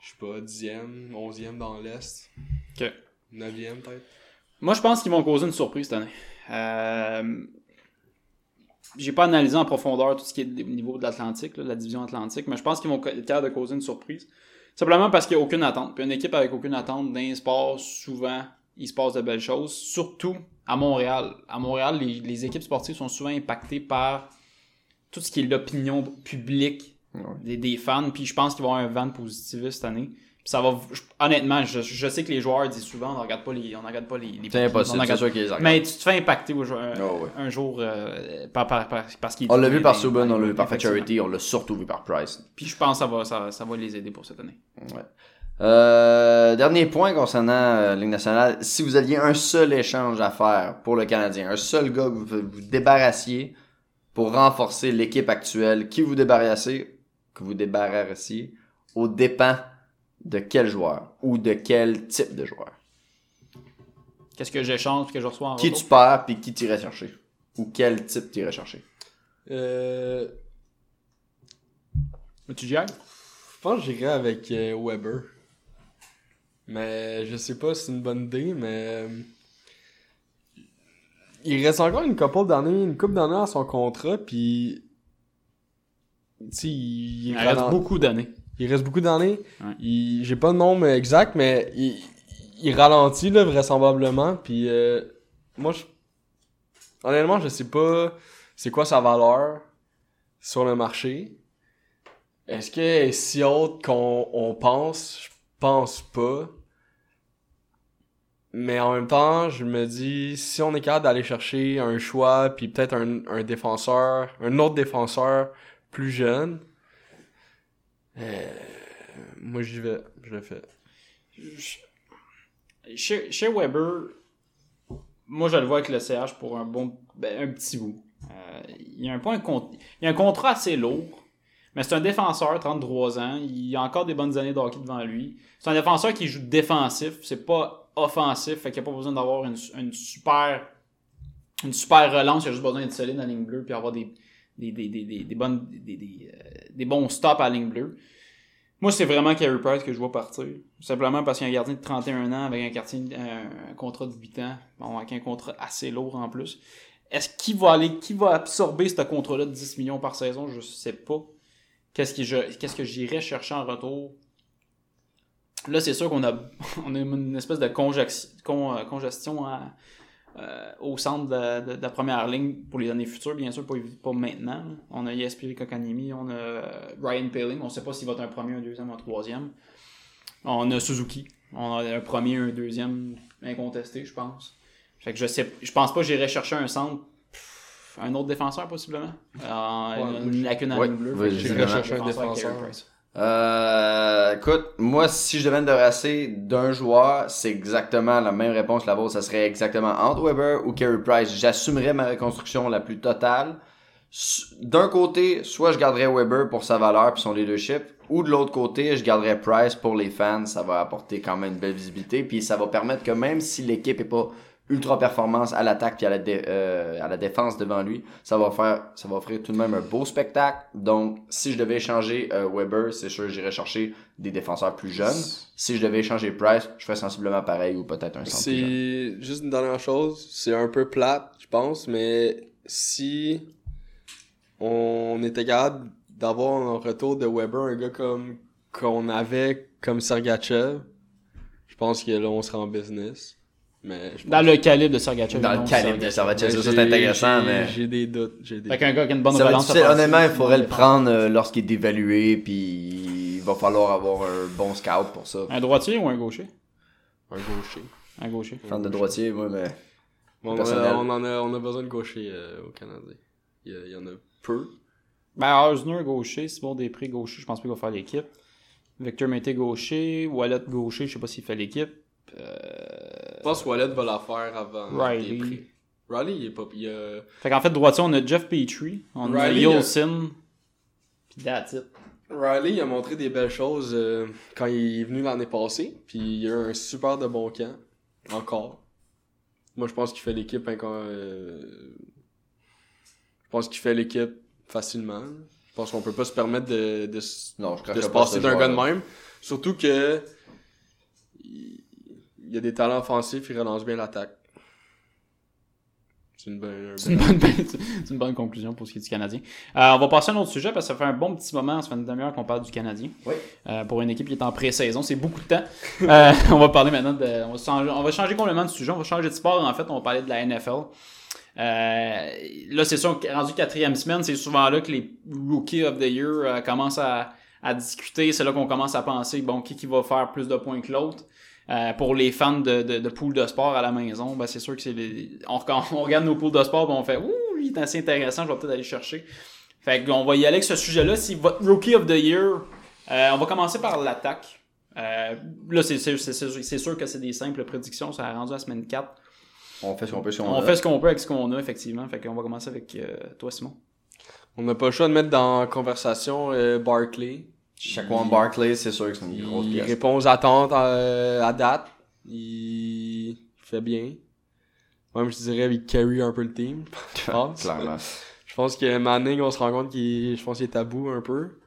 je sais pas, 10e, 11e dans l'Est. Ok. 9e peut-être. Moi, je pense qu'ils vont causer une surprise cette année. Euh, J'ai pas analysé en profondeur tout ce qui est au niveau de l'Atlantique, de la division Atlantique, mais je pense qu'ils vont être capables de causer une surprise. Simplement parce qu'il n'y a aucune attente. Puis une équipe avec aucune attente dans les sports, souvent, il se passe de belles choses. Surtout à Montréal. À Montréal, les, les équipes sportives sont souvent impactées par tout ce qui est l'opinion publique Ouais. des, des fans. Puis je pense qu'ils vont avoir un vent positiviste cette année. Puis ça va. je- honnêtement, je, je sais que les joueurs disent souvent on ne regarde pas les, on regarde pas les, les C'est impossible, regarde- sûr qu'ils. Mais tu te fais impacter au jour- un, Oh, ouais. un jour euh, par, par, par- parce qu'il On l'a vu par Subban, on l'a vu par. Charity, on l'a surtout vu par Price. Puis je pense que ça va, ça, ça va les aider pour cette année. Ouais. Euh, dernier point concernant euh, Ligue nationale. Si vous aviez un seul échange à faire pour le Canadien, un seul gars que vous vous débarrassiez pour renforcer l'équipe actuelle, qui vous débarrassez, que vous débarrassiez au dépens de quel joueur ou de quel type de joueur? Qu'est-ce que j'échange, que je reçois en Qui retour? tu perds puis qui t'irais chercher? Ou quel type t'irais chercher? Euh, Tu gères? je pense que j'irai avec euh, Weber. Mais je sais pas si c'est une bonne idée, mais. euh, Il reste encore une couple d'années, une couple d'années à son contrat, puis. Tu il, Il il reste beaucoup d'années. Il reste beaucoup d'années. Ouais. Il- J'ai pas le nombre exact, mais il, il ralentit là, vraisemblablement. Puis euh, moi, je... honnêtement, je sais pas c'est quoi sa valeur sur le marché. Est-ce qu'elle est si haute qu'on on pense? Je pense pas. Mais en même temps, je me dis, si on est capable d'aller chercher un choix, puis peut-être un, un défenseur, un autre défenseur plus jeune, euh, moi j'y vais, je le fais. Chez, chez Weber, moi je le vois avec le CH pour un bon ben, un petit bout. Euh, y a un point il y a un contrat assez lourd, mais c'est un défenseur, 33 ans, il a encore des bonnes années de hockey devant lui. C'est un défenseur qui joue défensif, c'est pas offensif, fait qu'il n'y a pas besoin d'avoir une, une super une super relance, il a juste besoin d'être solide en ligne bleue puis avoir des des, des, des, des, bonnes des, des, euh, des bons stops à la ligne bleue. Moi, c'est vraiment Carey Price que je vois partir. Simplement parce qu'il y a un gardien de 31 ans avec un, quartier, un contrat de 8 ans, bon, avec un contrat assez lourd en plus. Est-ce qu'il va aller, qui va absorber ce contrat-là de 10 millions par saison? Je sais pas. Qu'est-ce que qu'est-ce que j'irais chercher en retour? Là, c'est sûr qu'on a, on a une espèce de con- euh, congestion euh, au centre de la, première ligne pour les années futures, bien sûr, pas, pas maintenant. On a Yaspiri Kokanimi, on a euh, Ryan Paling, on sait pas s'il va être un premier, un deuxième un troisième. On a Suzuki, on a un premier, un deuxième incontesté, je pense. Fait que je sais, je pense pas que j'irais chercher un centre, un autre défenseur possiblement. Euh, moi, une, une lacune en Ouais, ligne bleue. que j'irais chercher un défenseur. Euh, écoute, moi, si je devais me débarrasser d'un joueur, c'est exactement la même réponse que la vôtre. Ça serait exactement entre Weber ou Carey Price. J'assumerais ma reconstruction la plus totale. D'un côté, soit je garderais Weber pour sa valeur puis son leadership, ou de l'autre côté, je garderais Price pour les fans. Ça va apporter quand même une belle visibilité, puis ça va permettre que même si l'équipe est pas ultra performance à l'attaque puis à la, dé- euh, à la défense devant lui, ça va faire ça va offrir tout de même un beau spectacle. Donc si je devais échanger euh, Weber, c'est sûr j'irais chercher des défenseurs plus jeunes. Si je devais échanger Price, je ferais sensiblement pareil ou peut-être un centre. C'est juste une dernière chose, c'est un peu plate, je pense, mais si on était capable d'avoir en retour de Weber un gars comme qu'on avait comme Sergachev, je pense que là on serait en business. Mais je pense Dans le calibre de Sergachev. Dans le calibre de Sergachev. C'est intéressant, mais J'ai des doutes, j'ai des Fait qu'un gars qui a une bonne ça relance Honnêtement, il faudrait le bon prendre euh, lorsqu'il est dévalué, puis il va falloir avoir un bon scout pour ça. Un droitier ou un gaucher? un gaucher. Un gaucher. Fan de droitier, moi, mais On, Personnel. a, on en a, on a besoin de gaucher euh, au Canada. Il y, a- il y en a peu. Ben, Osner gaucher, Simon Després gaucher, je pense pas qu'il va faire l'équipe. Victor Mété gaucher, Wallet gaucher, je sais pas s'il fait l'équipe. Euh... Je pense que Wallet va la faire avant Riley. Riley, il est pas. Il a... Fait qu'en fait, droitier, on a Jeff Petrie, on a Riley, Yolson, pis that's it. Riley, il a montré des belles choses euh, quand il est venu l'année passée. Puis il a eu un super de bon camp. Encore. Moi, je pense qu'il fait l'équipe. hein, quand, euh, Je pense qu'il fait l'équipe facilement. Je pense qu'on peut pas se permettre de, non, je de se pas passer d'un gars de même. Surtout que. Il il a des talents offensifs, il relance bien l'attaque. C'est une bonne. une, bon- bonne, c'est une bonne conclusion pour ce qui est du Canadien. Euh, on va passer à un autre sujet parce que ça fait un bon petit moment, ça fait une demi-heure qu'on parle du Canadien. Oui. Euh, pour une équipe qui est en pré-saison, c'est beaucoup de temps. Euh, on va parler maintenant de. On va, changer, on va changer complètement de sujet. On va changer de sport. En fait, on va parler de la NFL. Euh, là, c'est sûr, rendu quatrième semaine, c'est souvent là que les Rookie of the Year euh, commencent à, à discuter. C'est là qu'on commence à penser, bon, qui, qui va faire plus de points que l'autre. Euh, pour les fans de, de, de poules de sport à la maison, ben c'est sûr que c'est les... on, quand on regarde nos poules de sport, ben on fait ouh, il est assez intéressant, je vais peut-être aller chercher. Fait qu'on va y aller avec ce sujet-là. Si votre Rookie of the Year, euh, on va commencer par l'attaque. Euh, là, c'est sûr que c'est des simples prédictions, ça a rendu à la semaine 4. On fait ce qu'on peut sur On fait ce qu'on peut avec ce qu'on a, effectivement. Fait qu'on va commencer avec euh, toi, Simon. On n'a pas le choix de mettre dans la conversation euh, Barkley. Shaquan Barkley, c'est sûr que c'est une grosse Il pièce. répond aux attentes euh, à date. Il fait bien. Même, je dirais, il carry un peu le team. Je pense. Clairement. Je pense que Manning, on se rend compte qu'il je pense qu'il est tabou un peu.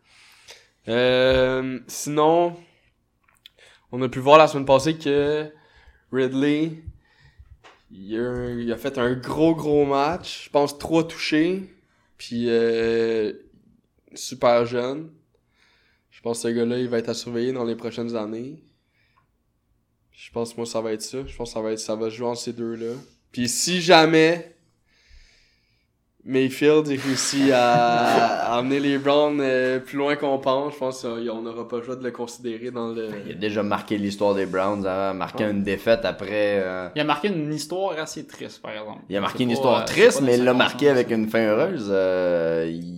Euh, sinon, on a pu voir la semaine passée que Ridley, il a, il a fait un gros gros match. Je pense trois touchés. Puis euh, super jeune. Je pense que ce gars-là, il va être à surveiller dans les prochaines années. Je pense que moi, ça va être ça. Je pense que ça va être ça va jouer entre ces deux-là. Puis si jamais Mayfield il réussit à, à amener les Browns euh, plus loin qu'on pense, je pense qu'on n'aura pas le choix de le considérer dans le. Il a déjà marqué l'histoire des Browns, hein, marqué Ouais. une défaite après. euh, Il a marqué une histoire assez triste, par exemple. Il a marqué une pas, histoire euh, triste, mais il l'a marqué avec une fin heureuse. Euh, il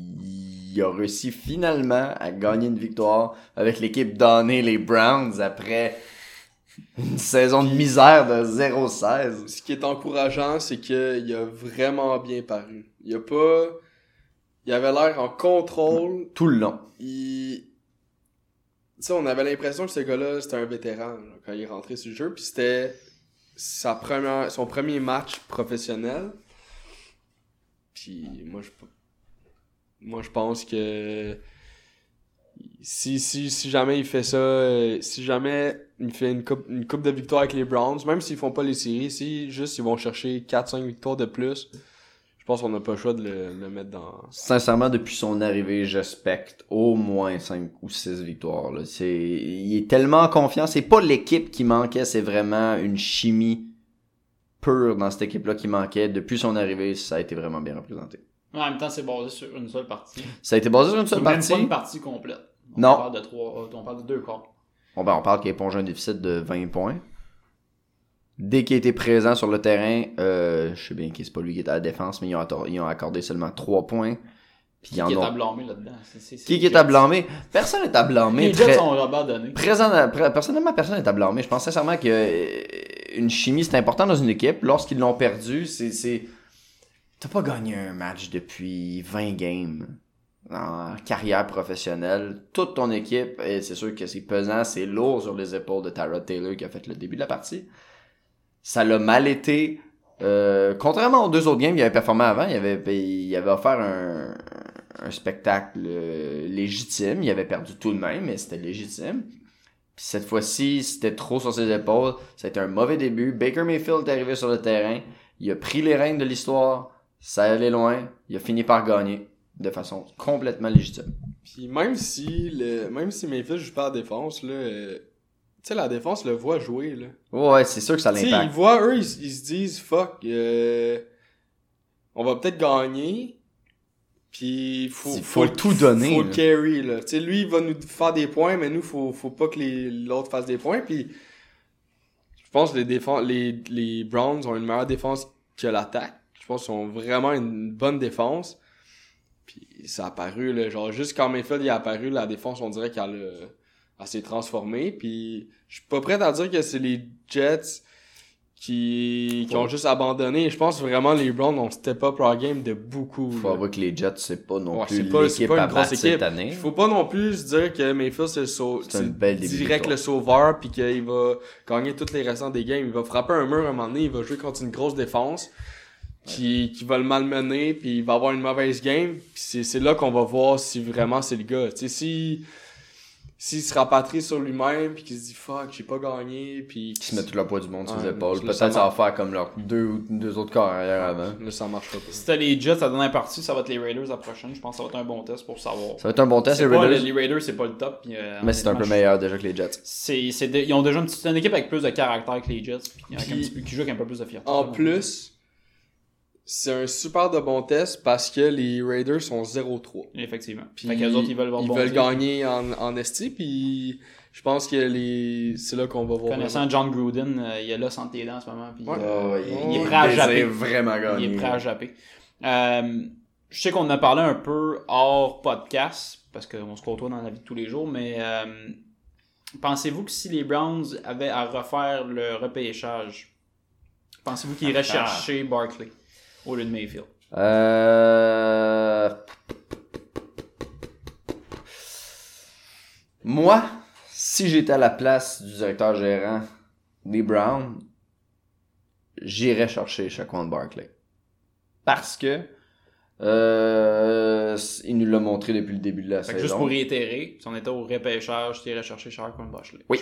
il a réussi finalement à gagner une victoire avec l'équipe donnée les Browns après une saison de misère de 0-16. Ce qui est encourageant, c'est qu'il a vraiment bien paru. Il a pas. Il avait l'air en contrôle. Tout le long. Il. Tu sais, on avait l'impression que ce gars-là, c'était un vétéran là, quand il est rentré sur le jeu. Puis c'était sa première, son premier match professionnel. Puis moi, je. Moi, je pense que. Si, si, jamais il fait ça, euh, si jamais il fait une coupe, une coupe de victoire avec les Browns, même s'ils font pas les séries, si juste ils vont chercher 4-5 victoires de plus, je pense qu'on n'a pas le choix de le, mettre dans. Sincèrement, depuis son arrivée, j'expecte au moins 5 ou 6 victoires. C'est... Il est tellement confiant. C'est pas l'équipe qui manquait, c'est vraiment une chimie pure dans cette équipe-là qui manquait. Depuis son arrivée, ça a été vraiment bien représenté. En même temps, c'est basé sur une seule partie. Ça a été basé sur une seule C'est même partie? pas une partie complète. On Non. parle de trois, on parle de deux. Bon, ben, on parle qu'il a épongé un déficit de 20 points. Dès qu'il était présent sur le terrain, euh, je sais bien que c'est pas lui qui était à la défense, mais ils ont, attor- ils ont accordé seulement 3 points. Puis Qui est ont- à blâmer là-dedans? Qui qui est à blâmer? Personne n'est à blâmer. Les Très- sont abandonnés. Présent, pr- personnellement, personne n'est à blâmer. Je pense sincèrement que euh, une chimie, c'est important dans une équipe. Lorsqu'ils l'ont perdu, c'est, c'est... T'as pas gagné un match depuis 20 games en carrière professionnelle. Toute ton équipe, et c'est sûr que c'est pesant, c'est lourd sur les épaules de Tyrod Taylor qui a fait le début de la partie. Ça l'a mal été. Euh, contrairement aux deux autres games qu'il avait performé avant, il avait, il avait offert un, un spectacle euh, légitime. Il avait perdu tout de même, mais c'était légitime. Puis cette fois-ci, c'était trop sur ses épaules. Été un mauvais début. Baker Mayfield est arrivé sur le terrain. Il a pris les rênes de l'histoire. Ça allait loin. Il a fini par gagner de façon complètement légitime. Puis même si le, même si Mayfield joue pas à la défense, là, euh, tu sais, la défense le voit jouer, là. Ouais, c'est sûr que ça sais, ils l'impacte. voient, eux, ils, ils se disent, fuck, euh, on va peut-être gagner, puis faut, Il faut tout donner, Faut là. le carry, là. Tu sais, lui, il va nous faire des points, mais nous, faut, faut pas que l'autre fasse des points, puis je pense que les, les Browns ont une meilleure défense que l'attaque. Je pense qu'ils ont vraiment une bonne défense. Puis ça a apparu, là, genre, juste quand Mayfield est apparu, la défense, on dirait qu'elle elle s'est transformée. Puis je suis pas prêt à dire que c'est les Jets qui, qui ont juste abandonné. Je pense vraiment les Browns ont step up leur game de beaucoup. Faut là. avouer que les Jets, c'est pas non Ouais, plus l'équipe pas à battre équipe. cette année. Faut pas non plus se dire que Mayfield c'est, le sau- direct le sauveur puis qu'il va gagner tous les restants des games. Il va frapper un mur à un moment donné, il va jouer contre une grosse défense qui, qui va le malmener puis il va avoir une mauvaise game. Puis c'est, c'est là qu'on va voir si vraiment c'est le gars. Tu sais, si s'il se rapatrie sur lui-même puis qu'il se dit fuck j'ai pas gagné puis Qui se mettent tout le poids du monde sur Ouais, les épaules. Peut-être ça ça va faire comme leurs deux, ou- deux autres carrières avant. là ça marchera pas. C'était les Jets la dernière partie, ça va être les Raiders la prochaine. Je pense que ça va être un bon test pour savoir. Ça va être un bon test, les pas- Raiders. les Raiders, c'est pas le top. euh, Mais c'est un peu meilleur déjà que les Jets. C'est, ils ont déjà une, petite- c'est une équipe avec plus de caractère que les Jets, qui joue avec un peu plus de fierté. En plus, c'est un super de bon test parce que les Raiders sont 0-3. Effectivement. Puis fait qu'eux autres, ils veulent voir ils veulent gagner en, en esti, puis je pense que les c'est là qu'on va voir. Connaissant John Gruden, euh, il est là sans tes dents en ce moment. Puis, Ouais. euh, il- il est prêt à japper. vraiment gagner. Il est prêt à japper. Euh, je sais qu'on en a parlé un peu hors podcast, parce qu'on se côtoie dans la vie de tous les jours, mais euh, pensez-vous que si les Browns avaient à refaire le repêchage, pensez-vous qu'ils iraient chercher Barkley? Au lieu de Mayfield? Euh... Moi, si j'étais à la place du directeur gérant des Browns, j'irais chercher Shaquan Barkley. Parce que euh, il nous l'a montré depuis le début de la Fait saison. juste pour réitérer, si on était au repêchage, tu irais chercher Shaquan Barkley. Oui.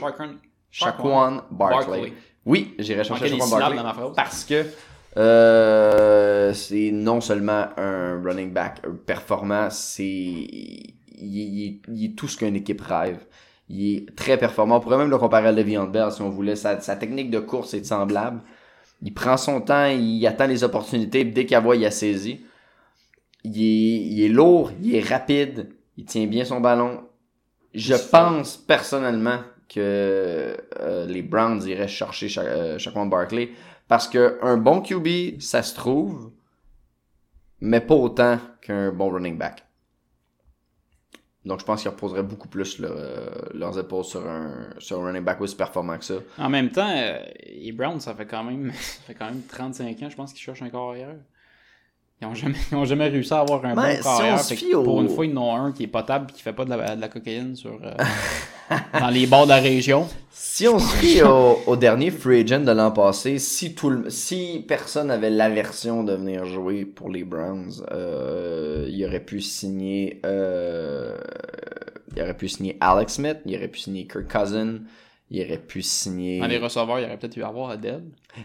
Shaquan, Barkley. Oui, j'irais chercher Shaquan Barkley. Parce que euh, c'est non seulement un running back performant, c'est il, il est- il est tout ce qu'une équipe rêve. Il est très performant. On pourrait même le comparer à Le'Veon Bell si on voulait. Sa, sa technique de course est semblable. Il prend son temps, il attend les opportunités, dès qu'il voit, il a saisi. Il est, il est lourd, il est rapide, il tient bien son ballon. Je pense personnellement que euh, les Browns iraient chercher Sha- euh, Shaquan Barkley parce que un bon QB, ça se trouve, mais pas autant qu'un bon running back. Donc je pense qu'ils reposeraient beaucoup plus leur, euh, leurs épaules sur un, sur un running back aussi performant que ça. En même temps, euh, les Browns, ça fait quand même, ça fait quand même 35 ans, je pense qu'ils cherchent un carrière. Ils ont jamais, ils ont jamais réussi à avoir un Ben, bon si carrière. on se Fait que fie au- Pour une fois, ils en ont un qui est potable et qui fait pas de la, de la cocaïne sur, euh, dans les bords de la région. Si on se fie au, au dernier free agent de l'an passé, si tout le, si personne avait l'aversion de venir jouer pour les Browns, euh, il aurait pu signer, euh, il aurait pu signer Alex Smith, il aurait pu signer Kirk Cousin, Il aurait pu signer. Dans les receveurs, il y aurait peut-être eu à avoir Adele.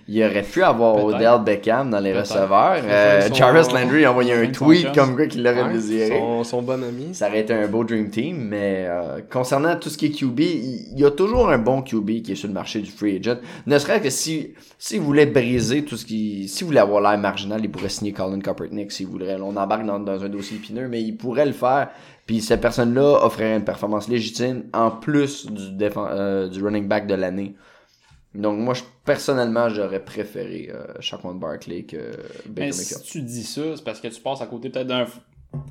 Il aurait pu avoir. Odell Beckham dans les receveurs. Euh, Son- Jarvis Landry a envoyé un tweet comme quoi qu'il l'aurait Ouais, désiré. son, son bon ami. Ça aurait été un beau Dream Team, mais euh, concernant tout ce qui est QB, il y a toujours un bon QB qui est sur le marché du free agent. Ne serait-ce que si s'il voulait briser tout ce qui... S'il voulait avoir l'air marginal, il pourrait signer Colin Kaepernick s'il voudrait. On embarque dans, dans un dossier épineux, mais il pourrait le faire. Puis cette personne-là offrirait une performance légitime en plus du, euh, du running back de l'année. Donc moi, je, personnellement, j'aurais préféré euh, Shaquan Barkley que Baker Mais si tu dis ça, c'est parce que tu passes à côté peut-être d'un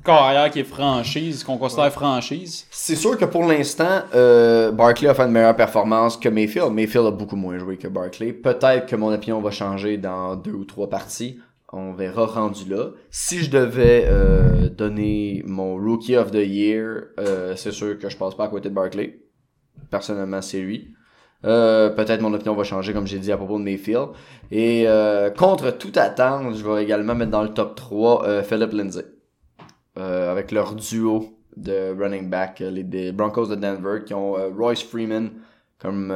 carrière qui est franchise, qu'on considère franchise. C'est sûr que pour l'instant, euh, Barkley a fait une meilleure performance que Mayfield. Mayfield a beaucoup moins joué que Barkley. Peut-être que mon opinion va changer dans deux ou trois parties. On verra rendu là. Si je devais euh, donner mon Rookie of the Year, euh, c'est sûr que je passe pas à côté de Barkley. Personnellement, c'est lui. Euh, peut-être mon opinion va changer, comme j'ai dit à propos de Mayfield. Et euh, contre toute attente, je vais également mettre dans le top 3 euh, Philip Lindsay. Avec leur duo de running back, les Broncos de Denver, qui ont Royce Freeman comme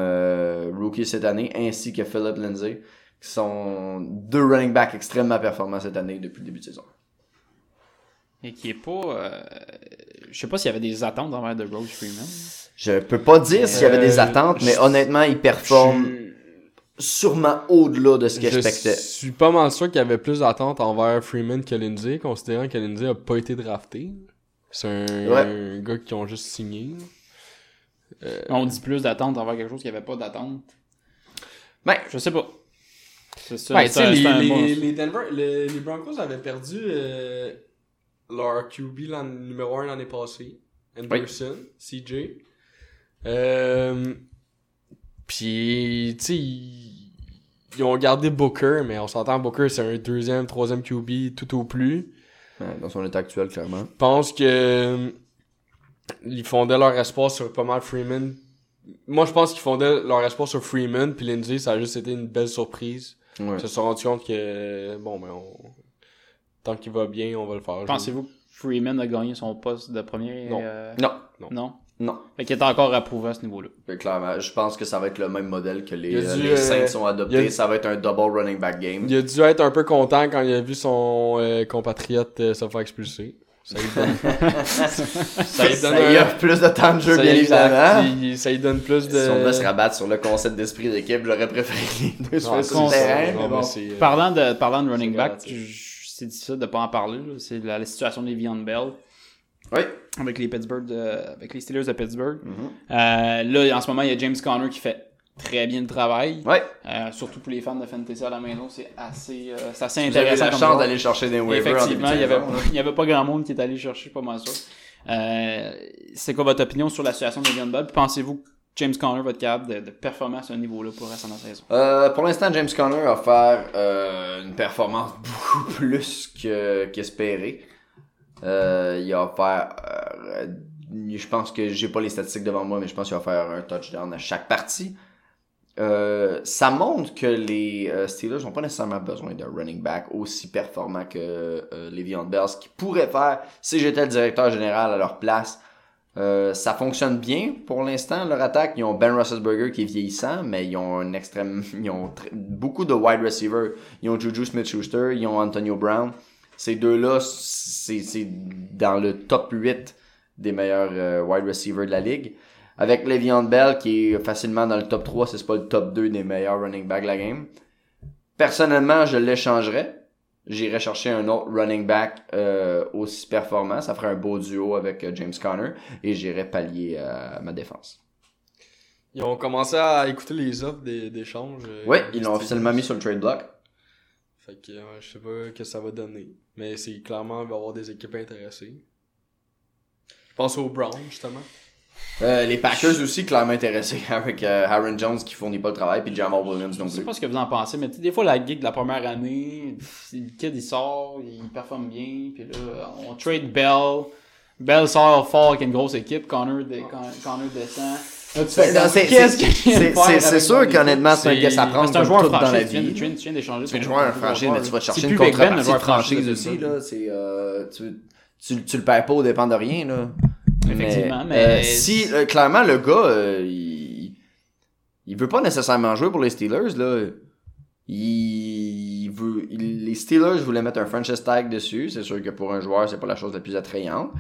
rookie cette année, ainsi que Philip Lindsay, qui sont deux running backs extrêmement performants cette année depuis le début de saison. Et qui est pas. euh, Je sais pas s'il y avait des attentes envers de Rose Freeman. Je peux pas dire s'il y avait des Euh, attentes, mais je- honnêtement, il performe Je- sûrement au-delà de ce qu'il Je expectait. suis pas mal sûr qu'il y avait plus d'attentes envers Freeman que Lindsay, considérant que Lindsay a pas été drafté. C'est un, Ouais. un gars qui ont juste signé. On dit plus d'attentes envers quelque chose qui avait pas d'attente. Ben, Je sais pas. C'est ça. Ouais, les, Denver, les, les Broncos avaient perdu euh, leur QB numéro 1 l'année passée. Anderson, CJ. Euh, Puis, tu sais, ils, ils ont gardé Booker, mais on s'entend, Booker, c'est un deuxième, troisième QB tout au plus. Ouais, dans son état actuel, clairement. Je pense que euh, ils fondaient leur espoir sur pas mal Freeman. Moi, je pense qu'ils fondaient leur espoir sur Freeman, puis Lindsay, ça a juste été une belle surprise. Ouais. Ils se sont rendus compte que, bon, ben, on... tant qu'il va bien, on va le faire. Pensez-vous que Freeman a gagné son poste de premier Non. euh, Non, Non. non? Fait qu'il est encore approuvé à ce niveau-là. Mais clairement, je pense que ça va être le même modèle que les, euh, du, les euh, Saints ont il adopté. y a- Ça va être un double running back game. Il a dû être un peu content quand il a vu son euh, compatriote euh, se faire expulser. Ça lui donne, ça lui Ça donne offre plus de temps de jeu, bien évidemment. ça lui donne plus de... Si on devait se rabattre sur le concept d'esprit d'équipe, j'aurais préféré les deux sur le terrain. Bon. euh, Parlant de, parlant de running back, c'est difficile de pas en parler. C'est la, la situation des Vian Bell Oui. avec les Pittsburgh de- avec les Steelers de Pittsburgh. Mhm. Euh, là, en ce moment, il y a James Conner qui fait très bien le travail. Ouais. Euh, surtout pour les fans de fantasy à la maison, c'est assez, euh, c'est assez Vous avez intéressant. la comme chance d'aller chercher des waivers Effectivement, il y avait, il y avait pas grand monde qui est allé chercher pas mal ça. Euh, c'est quoi votre opinion sur la situation de Le'Veon Bell? Pensez-vous que James Conner va être capable de, de performer à ce niveau-là pour le reste de la saison? Pour l'instant, James Conner a fait euh, une performance beaucoup plus que qu'espéré. Euh, il a offert, euh, je pense que j'ai pas les statistiques devant moi, mais je pense qu'il va faire un touchdown à chaque partie. Euh, ça montre que les euh, Steelers n'ont pas nécessairement besoin d'un running back aussi performant que euh, Le'Veon Bell, ce qu'ils pourraient faire si j'étais le directeur général à leur place. Euh, ça fonctionne bien pour l'instant, leur attaque. Ils ont Ben Roethlisberger qui est vieillissant, mais ils ont un extrême, ils ont beaucoup de wide receivers. Ils ont Juju Smith-Schuster, ils ont Antonio Brown. Ces deux-là, c'est c'est dans le top 8 des meilleurs euh, wide receivers de la ligue. Avec Le'Veon Bell qui est facilement dans le top 3, si c'est pas le top 2 des meilleurs running backs de la game. Personnellement, je l'échangerais. J'irais chercher un autre running back euh, aussi performant. Ça ferait un beau duo avec euh, James Conner. Et j'irais pallier à ma défense. Ils ont commencé à écouter les offres des- d'échange. euh, Oui, ils l'ont officiellement mis sur le trade block. Fait que euh, je sais pas ce que ça va donner. Mais c'est clairement, il va y avoir des équipes intéressées. Je pense aux Browns, justement. Euh, les Packers aussi clairement intéressés avec euh, Aaron Jones qui fournit pas le travail puis Jamal Williams non Je sais plus. pas ce que vous en pensez, mais des fois, la gig de la première année, pff, le kid il sort, il performe bien, puis là, on trade Bell. Bell sort fort avec une grosse équipe, Connor, de, Con- Connor descend. Ben, c'est- c'est- c'est- c'est- c'est sûr qu'honnêtement, c'est un C'est- guess à prendre C'est un comme joueur tout dans la franchise, tu viens, vie. tu viens- d'échanger. Tu es ton- joueur franchise, mais tu vas te C'est chercher plus une Ben, le contrepartie de franchise aussi. c'est, euh, tu, tu, tu le perds pas au dépend de rien. Là. Effectivement, Mais, mais- euh, si, euh, clairement, le gars, euh, il, il veut pas nécessairement jouer pour les Steelers, là. Il veut, il- les Steelers voulaient mettre un franchise tag dessus. C'est sûr que pour un joueur, c'est pas la chose la plus attrayante.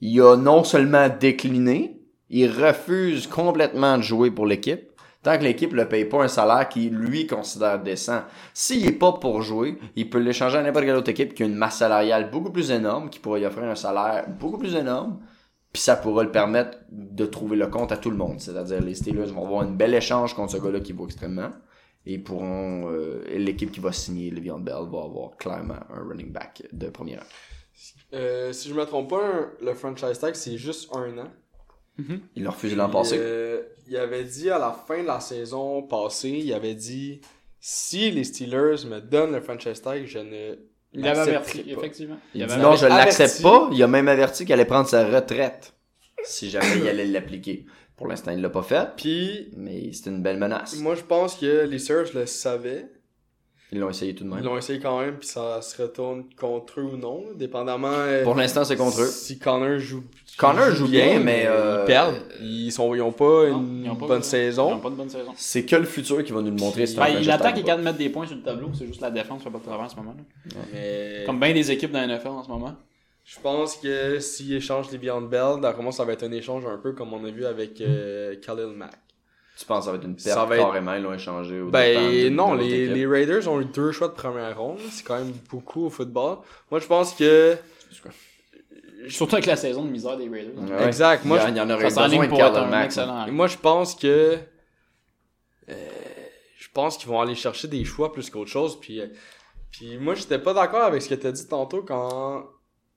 Il a non seulement décliné, il refuse complètement de jouer pour l'équipe. Tant que l'équipe ne paye pas un salaire qu'il lui considère décent. S'il est pas pour jouer, il peut l'échanger à n'importe quelle autre équipe qui a une masse salariale beaucoup plus énorme, qui pourrait lui offrir un salaire beaucoup plus énorme, puis ça pourra le permettre de trouver le compte à tout le monde. C'est-à-dire les Steelers vont avoir une belle échange contre ce gars-là qui vaut extrêmement. Et ils pourront euh, l'équipe qui va signer Le'Veon Bell va avoir clairement un running back de premier rang. Euh, si je me trompe pas, le franchise tag, c'est juste un an. Il l'a refusé l'an passé. euh, il avait dit à la fin de la saison passée, il avait dit si les Steelers me donnent le franchise tag, je ne Il avait averti, pas. effectivement. Il avait non, je l'accepte pas. Il a même averti qu'il allait prendre sa retraite si jamais il allait l'appliquer. Pour l'instant, il l'a pas fait, Puis mais c'est une belle menace. moi je pense que les Steelers le savaient. Ils l'ont essayé tout de Ils même. l'ont essayé quand même, puis ça se retourne contre eux ou non, dépendamment. euh, Pour l'instant, c'est contre eux. Si Connor joue. Connor joue bien, mais, euh, Ils perdent. Ils, sont, ils ont pas Non, une ils ont pas- bonne Ils saison. ont pas de bonne saison. C'est que le futur qui va nous le montrer. si Ben, L'attaque est capable de mettre des points sur le tableau, c'est juste la défense qui fait pas de travail en ce moment. là. Mais Comme bien des équipes dans la NFL en ce moment. je pense que s'ils échangent les Beyond Bell, moi, ça va être un échange un peu comme on a vu avec euh, Khalil Mack. Tu penses que ça va être une perte Ça va être- carrément, ils l'ont échangé au Ben de- non, de les, les Raiders ont eu deux choix de première ronde. C'est quand même beaucoup au football. Moi, je pense que. Surtout avec la saison de misère des Raiders. Ouais. Exact. Moi, il y, je- en- il y en aurait Ça besoin pour être Khalil un Mack. excellent. Moi, je pense que. euh, je pense qu'ils vont aller chercher des choix plus qu'autre chose. Puis, euh, puis moi, j'étais pas d'accord avec ce que tu as dit tantôt quand.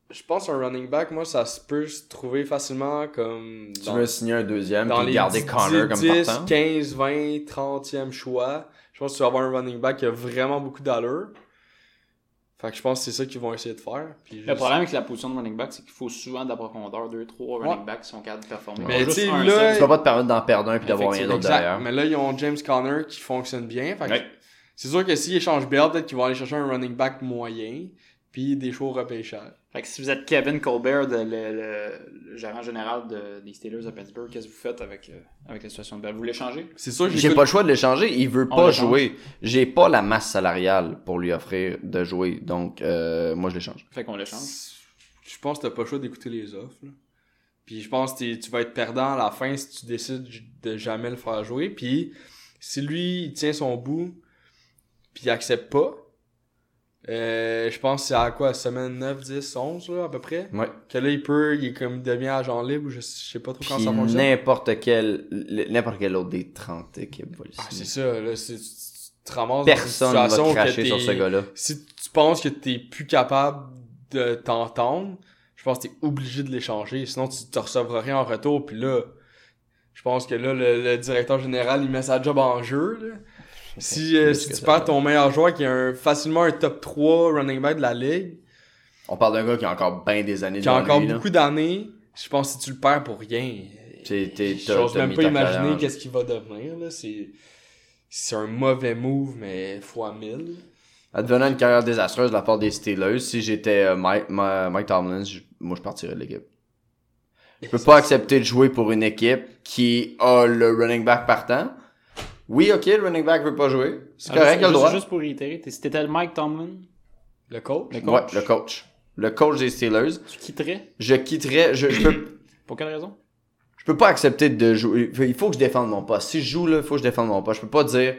Je pense un running back, moi, ça se peut se trouver facilement comme. Tu veux signer un deuxième dans puis les garder 10, Connor comme 10, partant? 15, 20, 30e choix. Je pense que tu vas avoir un running back qui a vraiment beaucoup d'allure. Fait que je pense que c'est ça qu'ils vont essayer de faire. Puis Le problème avec la position de running back, c'est qu'il faut souvent de la profondeur. Deux, trois running Ouais. backs qui sont capables de performer. Mais tu sais, là-. Tu vas pas te permettre d'en perdre un puis d'avoir rien d'autre derrière. Mais là, ils ont James Conner qui fonctionne bien. Fait que Ouais. C'est sûr que s'ils échangent Bell, peut-être qu'ils vont aller chercher un running back moyen. Puis des choix au repêchage. Fait que si vous êtes Kevin Colbert, de- le, le- le gérant général de- des Steelers de Pittsburgh, qu'est-ce que vous faites avec, euh, avec la situation de Bell? Vous l'échangez? C'est sûr J'ai pas le choix de l'échanger, il veut pas jouer. J'ai pas la masse salariale pour lui offrir de jouer, donc euh, moi je l'échange. Fait qu'on l'échange. Je pense que t'as pas le choix d'écouter les offres. là. Puis je pense que tu vas être perdant à la fin si tu décides de jamais le faire jouer. Puis si lui, il tient son bout, puis il accepte pas, euh, je pense que c'est à quoi, semaine 9, 10, 11 là, à peu près? Ouais. Que là, il peut, il est comme il devient agent libre, ou je, je sais pas trop quand Puis ça fonctionne. n'importe quel n'importe quel autre des 30 équipes va le Ah, c'est ça, là, c'est, tu, tu te ramasses Personne dans va une situation cracher que sur ce gars-là. si tu penses que t'es plus capable de t'entendre, je pense que t'es obligé de l'échanger. Sinon, tu te recevras rien en retour. Puis là, je pense que là, le, le directeur général, il met sa job en jeu. Là. Si, euh, si tu perds ton meilleur joueur qui est un, facilement un top 3 running back de la ligue, On parle d'un gars qui a encore bien des années qui a encore lui, beaucoup d'années, je pense que si tu le perds pour rien, t'as- j'ose t'as même pas imaginer qu'est-ce qu'il va devenir. C'est, un mauvais move, mais fois 1000. Advenant une carrière désastreuse de la part des Steelers, si j'étais euh, Mike, Mike Tomlin, je- moi je partirais de l'équipe. Je peux pas accepter de jouer pour une équipe qui a le running back partant. Oui, ok, le running back veut pas jouer. C'est Ah, correct, juste- il a le droit. Juste pour réitérer, t'es- si t'étais le Mike Tomlin, Le coach? le Ouais, coach, le coach. Le coach des Steelers. tu quitterais? Je quitterais, je, je peux, Pour quelle raison? je peux pas accepter de jouer. Il faut que je défende mon poste. Si je joue là, il faut que je défende mon poste. Je peux pas dire,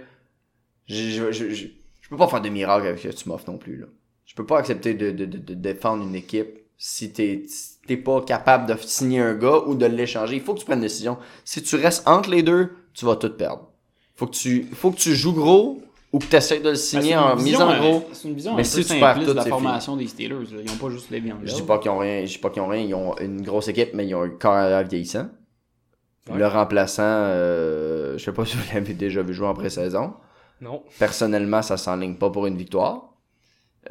je, je, je, je, je peux pas faire de miracle avec ce que tu m'offres non plus là. Je peux pas accepter de, de, de, de défendre une équipe si t'es si t'es pas capable de signer un gars ou de l'échanger. Il faut que tu prennes une décision. Si tu restes entre les deux, tu vas tout perdre. Faut que tu, faut que tu joues gros ou que tu essaies de le signer Ben, une en mise en euh, gros. C'est une vision Mais un si peu tu perds simpliste tout, de la formation des Steelers. là. Ils ont pas juste les Beyond Je dis pas qu'ils ont rien, je dis pas qu'ils ont rien, ils ont une grosse équipe, mais ils ont un carrière vieillissant. Ouais. Le remplaçant, euh, je sais pas si vous l'avez déjà vu jouer en pré-saison. Non. Personnellement, ça s'enligne pas pour une victoire.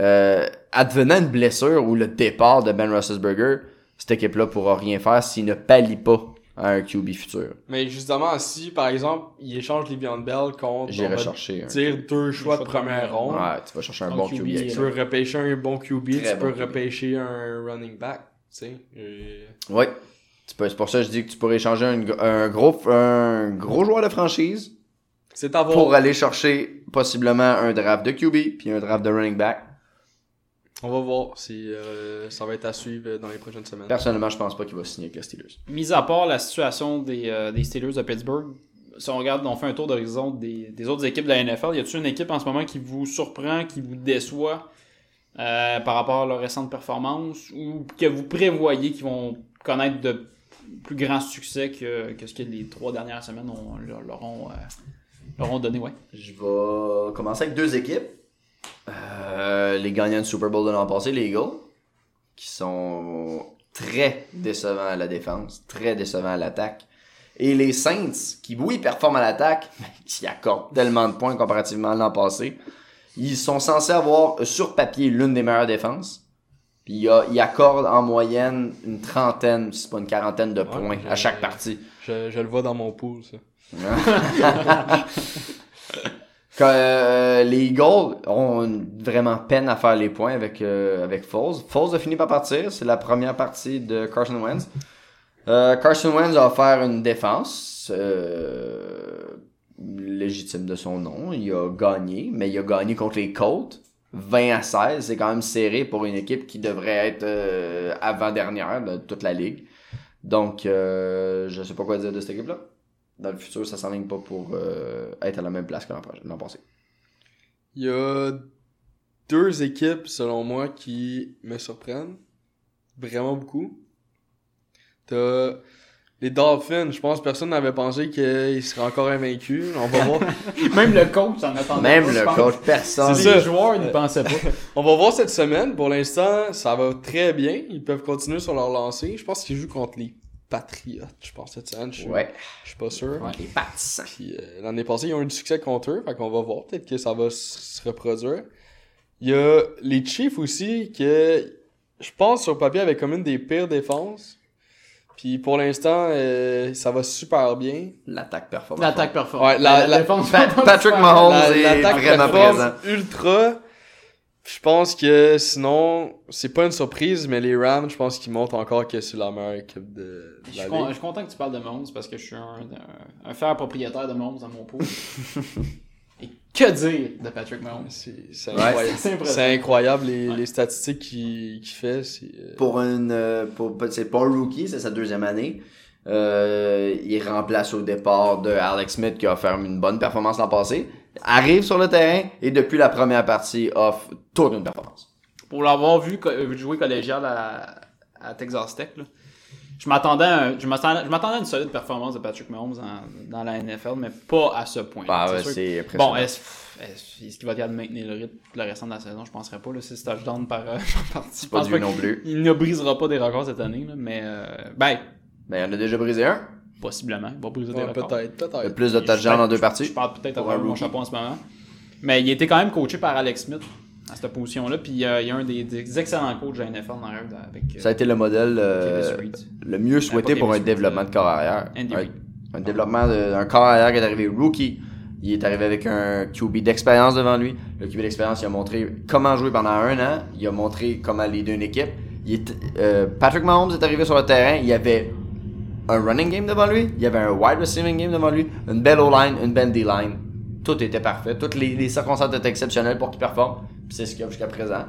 Euh, advenant une blessure ou le départ de Ben Roethlisberger, cette équipe-là pourra rien faire s'il ne pallie pas à un QB futur. Mais justement, si par exemple, il échange les Beyond Bell contre. on J'irai chercher deux choix de première ronde. Ouais, tu vas chercher un bon QB, Tu peux repêcher un bon QB, Très tu peux repêcher un running back. Tu sais. Euh, Ouais. Tu peux- C'est pour ça que je dis que tu pourrais échanger un, un gros, un gros joueur de franchise C'est à voir. pour aller chercher possiblement un draft de QB puis un draft de running back. On va voir si euh, ça va être à suivre dans les prochaines semaines. Personnellement, je pense pas qu'il va signer avec les Steelers. Mis à part la situation des, euh, des Steelers de Pittsburgh, si on regarde, on fait un tour d'horizon des, des autres équipes de la NFL, y a-t-il une équipe en ce moment qui vous surprend, qui vous déçoit euh, par rapport à leur récente performance ou que vous prévoyez qu'ils vont connaître de plus grands succès que, que ce que les trois dernières semaines ont, leur, leur ont, leur ont donné, ouais. Je vais commencer avec deux équipes. Euh, les gagnants du Super Bowl de l'an passé, les Eagles, qui sont très décevants à la défense, très décevants à l'attaque. Et les Saints, qui oui performent à l'attaque, mais qui accordent tellement de points comparativement à l'an passé. Ils sont censés avoir sur papier l'une des meilleures défenses. Puis ils accordent en moyenne une trentaine, si c'est pas une quarantaine de points je- à chaque partie. Je, je le vois dans mon pool, ça. Que, euh, les Eagles ont vraiment peine à faire les points avec, euh, avec Foles. Foles a fini par partir. C'est la première partie de Carson Wentz. Euh, Carson Wentz a offert une défense euh, légitime de son nom. Il a gagné, mais il a gagné contre les Colts. 20 à 16, c'est quand même serré pour une équipe qui devrait être euh, avant-dernière de toute la ligue. Donc, je sais pas quoi dire de cette équipe-là. Dans le futur, ça s'enligne pas pour euh, être à la même place que l'an passé. Il y a deux équipes, selon moi, qui me surprennent. Vraiment beaucoup. T'as les Dolphins. Je pense que personne n'avait pensé qu'ils seraient encore invaincus. On va voir. Même le coach en attendait Même pas, le coach, personne. C'est Les ça. joueurs n'y pensaient pas. On va voir cette semaine. Pour l'instant, ça va très bien. Ils peuvent continuer sur leur lancée. Je pense qu'ils jouent contre les Patriots, je pense, cette semaine. Je suis, Ouais, je suis pas sûr. Ouais. les. Puis euh, l'année passée, ils ont eu du succès contre eux. Fait qu'on va voir. Peut-être que ça va se reproduire. Il y a les Chiefs aussi, que je pense sur papier avec comme une des pires défenses. Puis pour l'instant, euh, ça va super bien. L'attaque performance. L'attaque performe. Ouais, la- la- défense Pat- performe Patrick. Mahomes La- est L'attaque vraiment performe présent. ultra. Je pense que sinon, c'est pas une surprise, mais les Rams, je pense qu'ils montrent encore que c'est la meilleure équipe de, de Je la suis, con- je suis content que tu parles de Mahomes parce que je suis un, un, un fier propriétaire de Mahomes dans mon pool. Et que dire de Patrick Mahomes? C'est c'est Ouais, incroyable. c'est impressionnant. C'est incroyable les, Ouais. les statistiques qu'il qu'il fait. c'est, euh, Pour une, euh, pour, c'est pas un rookie, c'est sa deuxième année. Euh, il remplace au départ de Alex Smith qui a fait une bonne performance l'an passé. Arrive sur le terrain et depuis la première partie offre toute une performance. Pour l'avoir vu euh, jouer collégial à, à Texas Tech, là, je m'attendais à, je m'attendais à une solide performance de Patrick Mahomes en- dans la NFL, mais pas à ce point. Ah ouais, c'est. Bon, est-ce qu'il va être capable de maintenir le rythme le restant de la saison? Je penserais pas. C'est touchdown par, euh, par partie. Je pense pas non qu'il- plus. Il ne brisera pas des records cette année, là, mais euh, ben, Mais il en a déjà brisé un. possiblement. Il va briser des ouais, records. peut-être, Il y a peut-être. plus de touchdowns en deux parties. Je parle peut-être avoir un mon chapeau en ce moment. Mais il était quand même coaché par Alex Smith à cette position-là. Puis euh, il y a un des, des excellents coachs de la NFL dans rêve avec euh, Ça a été le modèle euh, le mieux souhaité pour un développement de corps arrière. Andy un, un développement d'un corps arrière qui est arrivé rookie. Il est arrivé avec un QB d'expérience devant lui. Le QB d'expérience, il a montré comment jouer pendant un an. Il a montré comment leader une équipe. Il est, euh, Patrick Mahomes est arrivé sur le terrain. Il y avait un running game devant lui. Il y avait un wide receiving game devant lui. Une belle O-line, une belle D-line. Tout était parfait. Toutes les, les circonstances étaient exceptionnelles pour qu'il performe. C'est ce qu'il y a jusqu'à présent.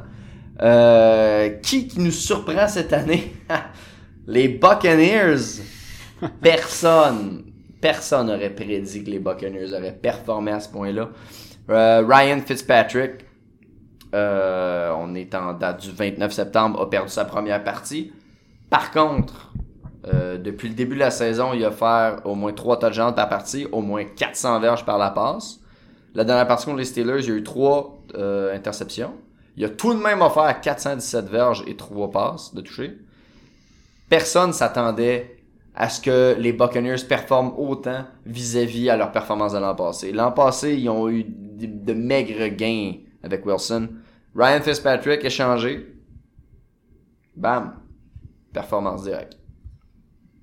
Euh, qui, qui nous surprend cette année? les Buccaneers. Personne. Personne n'aurait prédit que les Buccaneers auraient performé à ce point-là. Euh, Ryan Fitzpatrick, euh, on est en date du 29 septembre, a perdu sa première partie. Par contre, euh, depuis le début de la saison, il a fait au moins 3 touchdowns par partie, au moins 400 verges par la passe. La dernière partie contre les Steelers, il y a eu 3 interceptions. Il a tout de même offert 417 verges et 3 passes de toucher. Personne s'attendait à ce que les Buccaneers performent autant vis-à-vis à leur performance de l'an passé. L'an passé, ils ont eu de, de maigres gains avec Wilson. Ryan Fitzpatrick est changé. Bam. Performance directe.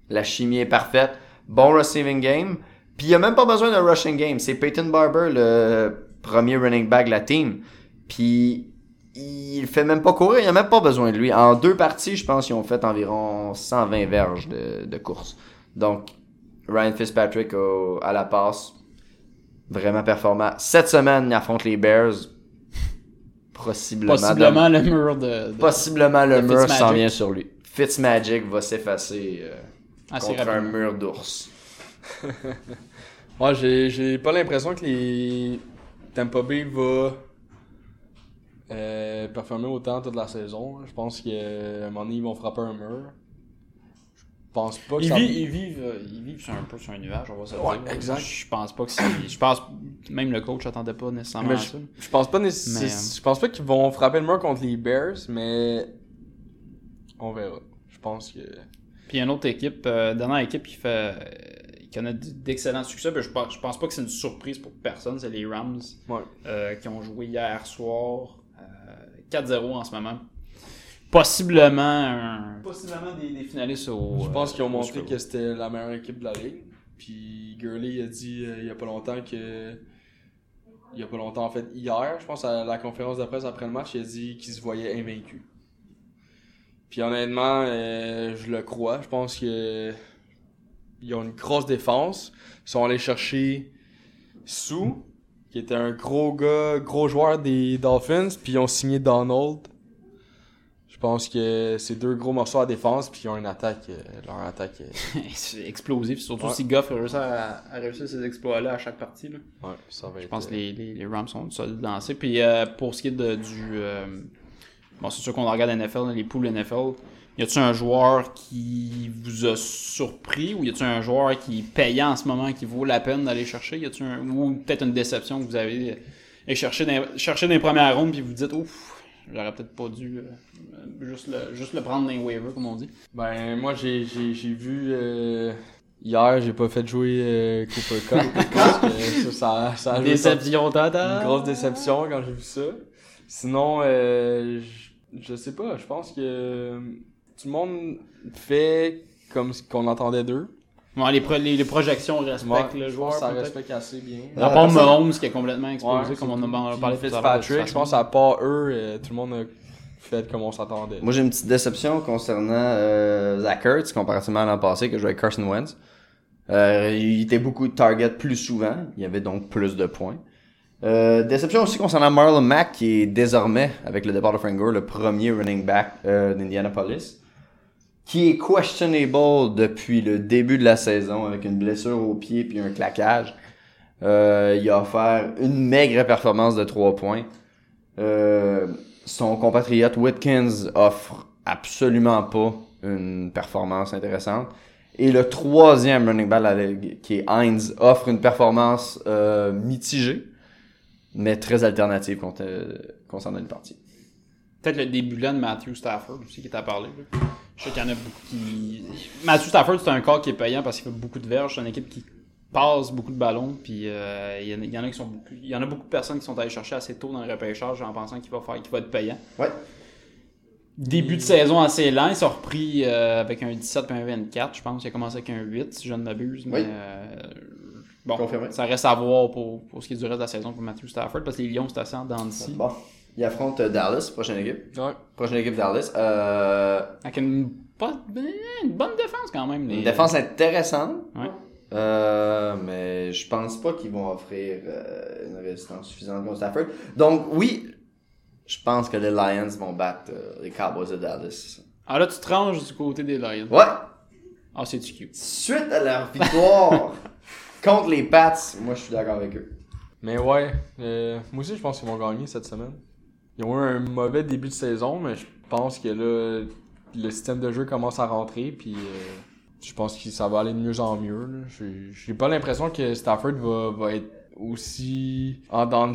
La chimie est parfaite. Bon receiving game. Puis il n'y a même pas besoin d'un rushing game. C'est Peyton Barber, le premier running back de la team. Puis il fait même pas courir, il n'y a même pas besoin de lui. En deux parties, je pense qu'ils ont fait environ 120 verges de, de course. Donc, Ryan Fitzpatrick au- à la passe, Vraiment performant. Cette semaine, il affronte les Bears. Possiblement. Possiblement le mur de. de- Possiblement le de mur s'en vient sur lui. Fitzmagic va s'effacer euh, assez contre un mur d'ours. Moi, j'ai, j'ai pas l'impression que les Tampa Bay va euh, performer autant toute la saison. Je pense qu'à un moment donné, ils vont frapper un mur. Je pense pas que Ils, ça... vivent, ils, vivent, euh, ils vivent sur un peu sur un nuage, on va se Ouais, dire. exact. Je pense pas que c'est. Je pense. Même le coach attendait pas nécessairement Mais à je, ça. je pense pas nécess- Mais, euh, je pense pas qu'ils vont frapper le mur contre les Bears, mais on verra. Je pense que Puis il y a une autre équipe, euh, dernière équipe qui fait. euh, qui en a d'excellents succès. puis je, pense, je pense pas que c'est une surprise pour personne. C'est les Rams ouais. euh, qui ont joué hier soir. euh, 4-0 en ce moment. Possiblement un- Possiblement des, des finalistes au. Je pense qu'ils ont montré que c'était la meilleure équipe de la ligue. Puis Gurley a dit euh, il y a pas longtemps que. Il y a pas longtemps, en fait, hier, je pense à la conférence de presse après le match, il a dit qu'il se voyait invaincu. Puis honnêtement, euh, je le crois. Je pense que ils ont une grosse défense. Ils sont allés chercher Sou, qui était un gros gars, gros joueur des Dolphins, puis ils ont signé Donald. Je pense que c'est deux gros morceaux à défense, puis ils ont une attaque. euh, leur attaque. euh, explosif, surtout Ouais. si Goff a réussi à, à réussir ces exploits-là à chaque partie. Là. ouais, ça va Je être, pense que les, les, les Rams sont solides lancés. Puis euh, pour ce qui est de, du. euh, bon, c'est sûr qu'on regarde NFL, les poules NFL. Y a-tu un joueur qui vous a surpris ou y a-tu un joueur qui est payant en ce moment, qui vaut la peine d'aller chercher? Y un, ou peut-être une déception que vous avez euh, cherché dans, cherché dans les premières rondes puis vous dites ouf, j'aurais peut-être pas dû euh, juste, le, juste le prendre dans les waivers comme on dit. Ben, moi, j'ai, j'ai, j'ai vu. euh, Hier, j'ai pas fait jouer euh, Cooper Cup. parce que ça, ça, a Déception Une grosse déception quand j'ai vu ça. Sinon, euh, je, je sais pas, je pense que euh, tout le monde fait comme ce qu'on entendait d'eux. Bon, les, pro- les, les projections respectent Ouais, le joueur. ça respecte assez bien. À part Mahomes qui a complètement explosé, Ouais, comme on a, parlé tout à Fitzpatrick, je pense à part eux, euh, tout le monde a fait comme on s'attendait. Moi, j'ai une petite déception concernant euh, Zach Ertz, comparativement à l'an passé, que je jouais avec Carson Wentz. Euh, il était beaucoup de target plus souvent. Il y avait donc plus de points. Euh, déception aussi concernant Marlon Mack, qui est désormais, avec le départ de Frank Gore, le premier running back euh, d'Indianapolis. Qui est questionable depuis le début de la saison, avec une blessure au pied puis un claquage. Euh, il a offert une maigre performance de 3 points. Euh, son compatriote Whitkins offre absolument pas une performance intéressante. Et le troisième running back qui est Hines, offre une performance euh, mitigée, mais très alternative contre, concernant une partie. Peut-être le début là de Matthew Stafford aussi qui est à parler. là. Je sais qu'il y en a beaucoup qui. Matthew Stafford, c'est un corps qui est payant parce qu'il fait beaucoup de verges. C'est une équipe qui passe beaucoup de ballons. Puis euh, il y en a- il y, en a qui sont beaucoup. Il y en a beaucoup de personnes qui sont allées chercher assez tôt dans le repêchage en pensant qu'il va faire qu'il va être payant. Ouais. Début de saison assez lent, ils sont repris euh, avec un 17 et un 24, je pense. Il a commencé avec un 8, si je ne m'abuse. Mais Oui. euh, bon, Confirmé. ça reste à voir pour, pour ce qui est du reste de la saison pour Matthew Stafford parce que les Lions, c'est assez en dents de scie. Bon. Il affronte euh, Dallas, prochaine équipe. Ouais. Prochaine équipe Dallas. Euh, Avec une, pas, une bonne défense quand même. les- une défense intéressante. Ouais. Euh, mais je pense pas qu'ils vont offrir euh, une résistance suffisante contre Stafford. Donc oui, je pense que les Lions vont battre euh, les Cowboys de Dallas. Ah là, tu te ranges du côté des Lions. Ouais, Ah, c'est du cute. suite à leur victoire contre les Pats, moi je suis d'accord avec eux. Mais ouais, euh, moi aussi je pense qu'ils vont gagner cette semaine. Ils ont eu un mauvais début de saison, mais je pense que là, le système de jeu commence à rentrer, puis euh, je pense que ça va aller de mieux en mieux. J'ai- pas l'impression que Stafford va, va être aussi en dents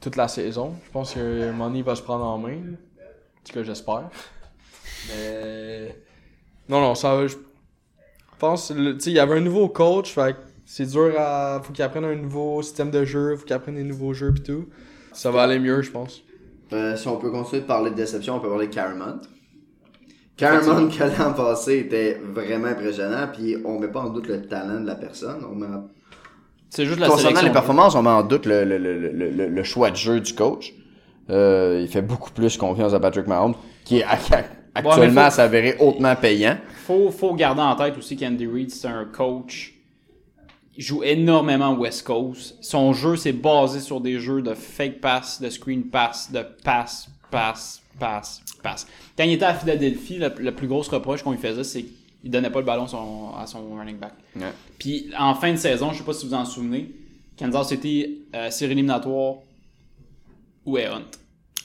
toute la saison. Je pense que il va se prendre en main. En tout cas, j'espère. Mais... Non, non, ça. Je pense... Tu sais, il y avait un nouveau coach, fait c'est dur à... Faut qu'il apprenne un nouveau système de jeu, faut qu'il apprenne des nouveaux jeux pis tout. Ça va aller mieux, je pense. Euh, si on peut continuer de parler de déception, on peut parler de Caramount. Caramount, que l'an passé était vraiment impressionnant, puis on met pas en doute le talent de la personne. On met en- C'est juste la Concernant sélection. les performances, on met en doute le, le, le, le, le- le choix de jeu du coach. Euh, il fait beaucoup plus confiance à Patrick Mahomes, qui est ac- actuellement faut- s'avérer hautement payant. Faut, faut garder en tête aussi qu'Andy Reid, c'est un coach il joue énormément West Coast. Son jeu, c'est basé sur des jeux de fake pass, de screen pass, de pass, pass, pass, pass. Quand il était à Philadelphie, la, la plus grosse reproche qu'on lui faisait, c'est qu'il donnait pas le ballon son- à son running back. Ouais. Puis en fin de saison, je sais pas si vous en souvenez, Kansas City, euh, série éliminatoire, où est Hunt?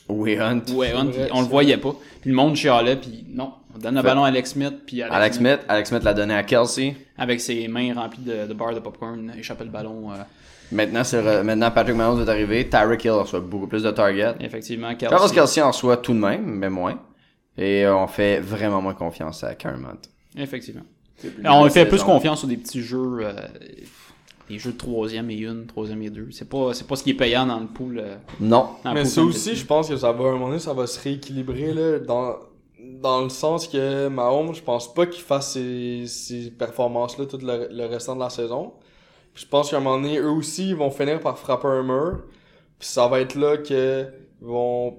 Oui, Hunt. Où est Hunt? vrai, on le voyait pas. Puis le monde chialait, puis non. On donne le Fait- ballon à Alex Smith, puis Alex, Alex Smith, Smith, Alex Smith l'a donné à Kelsey. avec ses mains remplies de, de barres de popcorn, échappait le ballon. euh, Maintenant, re- maintenant Patrick Mahomes est arrivé. Tyreek Hill reçoit beaucoup plus de targets. effectivement, Travis Kelsey. Kelsey en reçoit tout de même, mais moins. Et euh, on fait vraiment moins confiance à Karen Hunt. Effectivement. Alors, on fait plus confiance sur des petits jeux, euh, des jeux de troisième et une, troisième et deux. C'est pas, c'est pas ce qui est payant dans le pool. euh, Non. Mais ça aussi, je pense que ça va, à un moment donné, ça va se rééquilibrer, là, dans, dans le sens que Mahomes, je pense pas qu'il fasse ces, ces performances-là tout le, le restant de la saison. Puis je pense qu'à un moment donné, eux aussi, ils vont finir par frapper un mur. Puis ça va être là que ils vont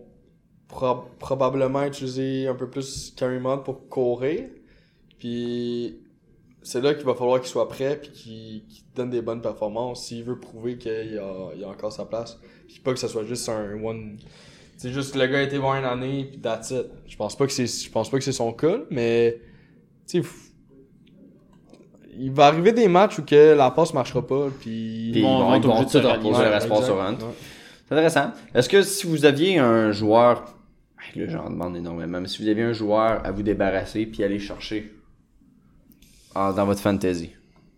pro- probablement utiliser un peu plus Mode pour courir. Puis c'est là qu'il va falloir qu'il soit prêt puis qu'il donne des bonnes performances s'il veut prouver qu'il a, il a encore sa place. Puis pas que ça soit juste un one. C'est juste le gars a été voir une année puis that's it. Je pense pas que c'est je pense pas que c'est son cas, mais tu il va arriver des matchs où que la passe marchera pas puis Puis ils vont- être obligés de tout se reposer sur. Hunt. C'est intéressant. Est-ce que si vous aviez un joueur, là j'en demande énormément, mais si vous aviez un joueur à vous débarrasser puis aller chercher dans votre fantasy,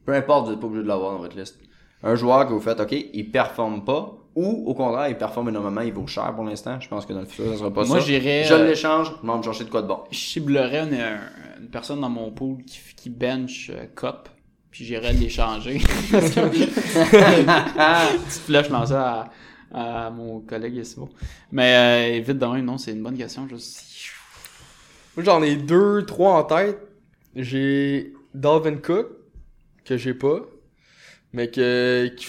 peu importe, vous n'êtes pas obligé de l'avoir dans votre liste, un joueur que vous faites, ok, il performe pas, ou au contraire, il performe énormément, il vaut cher pour l'instant, je pense que dans le futur, ça sera pas Moi, ça. j'irais, Je euh, l'échange, je vais me chercher de quoi de bon. Je ciblerais une, une personne dans mon pool qui, qui bench euh, Cop, puis j'irais l'échanger. Parce que- Petite flèche lancée à, à mon collègue Simon. Mais euh, vite de même, non, c'est une bonne question. Juste... Moi, j'en ai deux, trois en tête. J'ai Dalvin Cook, que j'ai pas, mais que, qui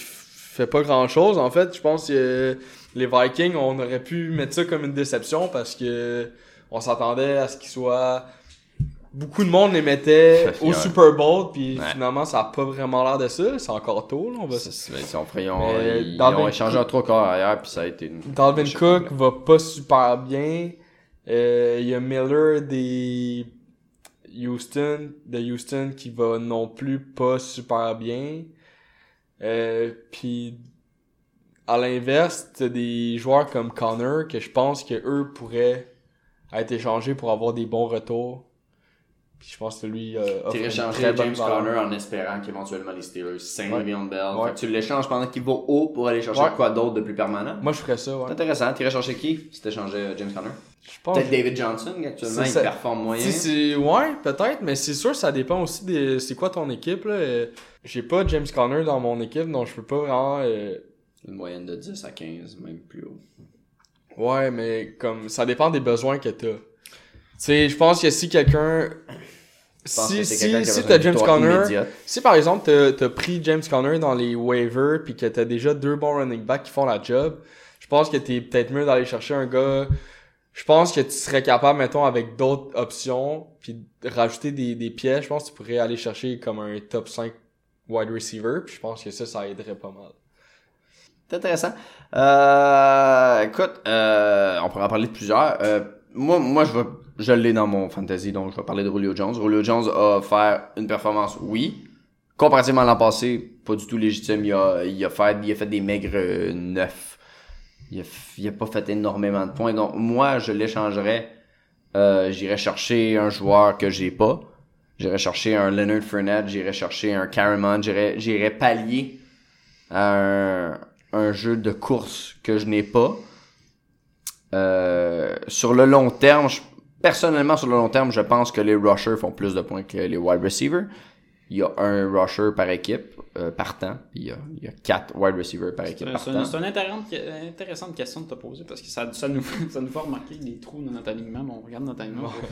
fait pas grand chose. En fait, je pense que les Vikings, on aurait pu mettre ça comme une déception parce que on s'attendait à ce qu'ils soient. Beaucoup de monde les mettait au. Super Bowl, puis Ouais. finalement, ça a pas vraiment l'air de ça. C'est encore tôt, là. On va... Ils ont, pris- ils Mais ils ont échangé un trois quarts arrière, puis ça a été une... Dalvin Cook va pas super bien. Euh, Il y a Miller des Houston, de Houston qui va non plus pas super bien. Euh, Puis à l'inverse, t'as des joueurs comme Connor que je pense que eux pourraient être échangés pour avoir des bons retours. Puis je pense que lui euh, offre Tu une échangerais très bonne James valeur. Conner en espérant qu'éventuellement les Steelers signent Ouais. Le'Veon Bell. Ouais. Fait que tu l'échanges pendant qu'il va haut pour aller chercher Ouais. quoi d'autre de plus permanent. Moi je ferais ça, ouais. C'est intéressant. Tu irais chercher qui si t'échangeais euh, James Conner? Je pense Peut-être David Johnson, actuellement il ça. performe moyen. Si c'est ouais, peut-être, mais c'est sûr ça dépend aussi de c'est quoi ton équipe là. J'ai pas James Conner dans mon équipe, donc je peux pas vraiment euh, Une moyenne de 10 à 15, même plus haut. Ouais, mais comme ça dépend des besoins que t'as. Tu sais, je pense que si quelqu'un si si, a si t'as James Conner, immédiate. si par exemple t'as t'as pris James Conner dans les waivers puis que t'as déjà deux bons running backs qui font la job, je pense que t'es peut-être mieux d'aller chercher un gars. Je pense que tu serais capable, mettons, avec d'autres options, puis de rajouter des, des pièces, je pense que tu pourrais aller chercher comme un top 5 wide receiver, puis je pense que ça, ça aiderait pas mal. C'est intéressant. Euh, écoute, euh, on pourrait en parler de plusieurs. Euh, moi, moi, je vais, je l'ai dans mon fantasy, donc je vais parler de Julio Jones. Julio Jones a fait une performance, oui. Comparativement à l'an passé, pas du tout légitime. Il a, il a fait, il a fait des maigres neufs. Il a, il a pas fait énormément de points. Donc, moi, je l'échangerais. Euh, j'irais chercher un joueur que j'ai pas. J'irais chercher un Leonard Fournette. J'irais chercher un Caramon. J'irais, pallier à un, un jeu de course que je n'ai pas. Euh, sur le long terme, personnellement, sur le long terme, je pense que les rushers font plus de points que les wide receivers. Il y a un rusher par équipe euh, par temps. puis Il y, a, il y a quatre wide receivers par équipe C'est une, intéressante, intéressante question de te poser parce que ça, ça, nous, ça nous fait remarquer les trous dans notre alignement. Bon, on regarde notre alignement.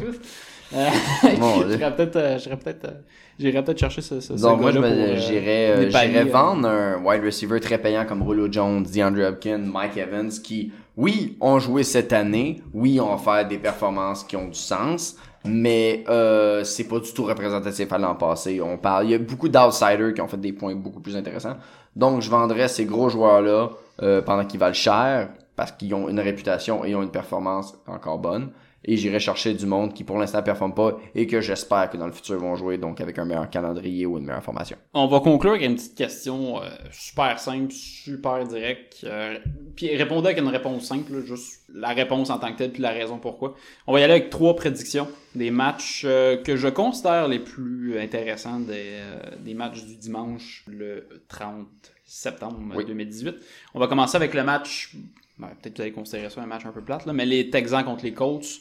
Euh. J'irais peut-être euh, j'irais peut-être euh, j'irais peut-être chercher ce, ce, ce Donc moi, pour, euh, j'irais euh, euh, vendre un wide receiver très payant comme Rollo Jones, DeAndre Hopkins, Mike Evans, qui, oui, ont joué cette année, oui, ont fait des performances qui ont du sens, mais euh, c'est pas du tout représentatif à l'an passé. On parle, il y a beaucoup d'outsiders qui ont fait des points beaucoup plus intéressants. Donc, je vendrais ces gros joueurs-là euh, pendant qu'ils valent cher, parce qu'ils ont une réputation et ont une performance encore bonne. Et j'irai chercher du monde qui pour l'instant performe pas et que j'espère que dans le futur vont jouer donc avec un meilleur calendrier ou une meilleure formation. On va conclure avec une petite question euh, super simple, super directe. Euh, puis répondez avec une réponse simple, là, juste la réponse en tant que telle puis la raison pourquoi. On va y aller avec trois prédictions des matchs euh, que je considère les plus intéressants des, euh, des matchs du dimanche le 30 septembre Oui. 2018. On va commencer avec le match, ben, peut-être que vous allez considérer ça un match un peu plate, là, mais les Texans contre les Colts.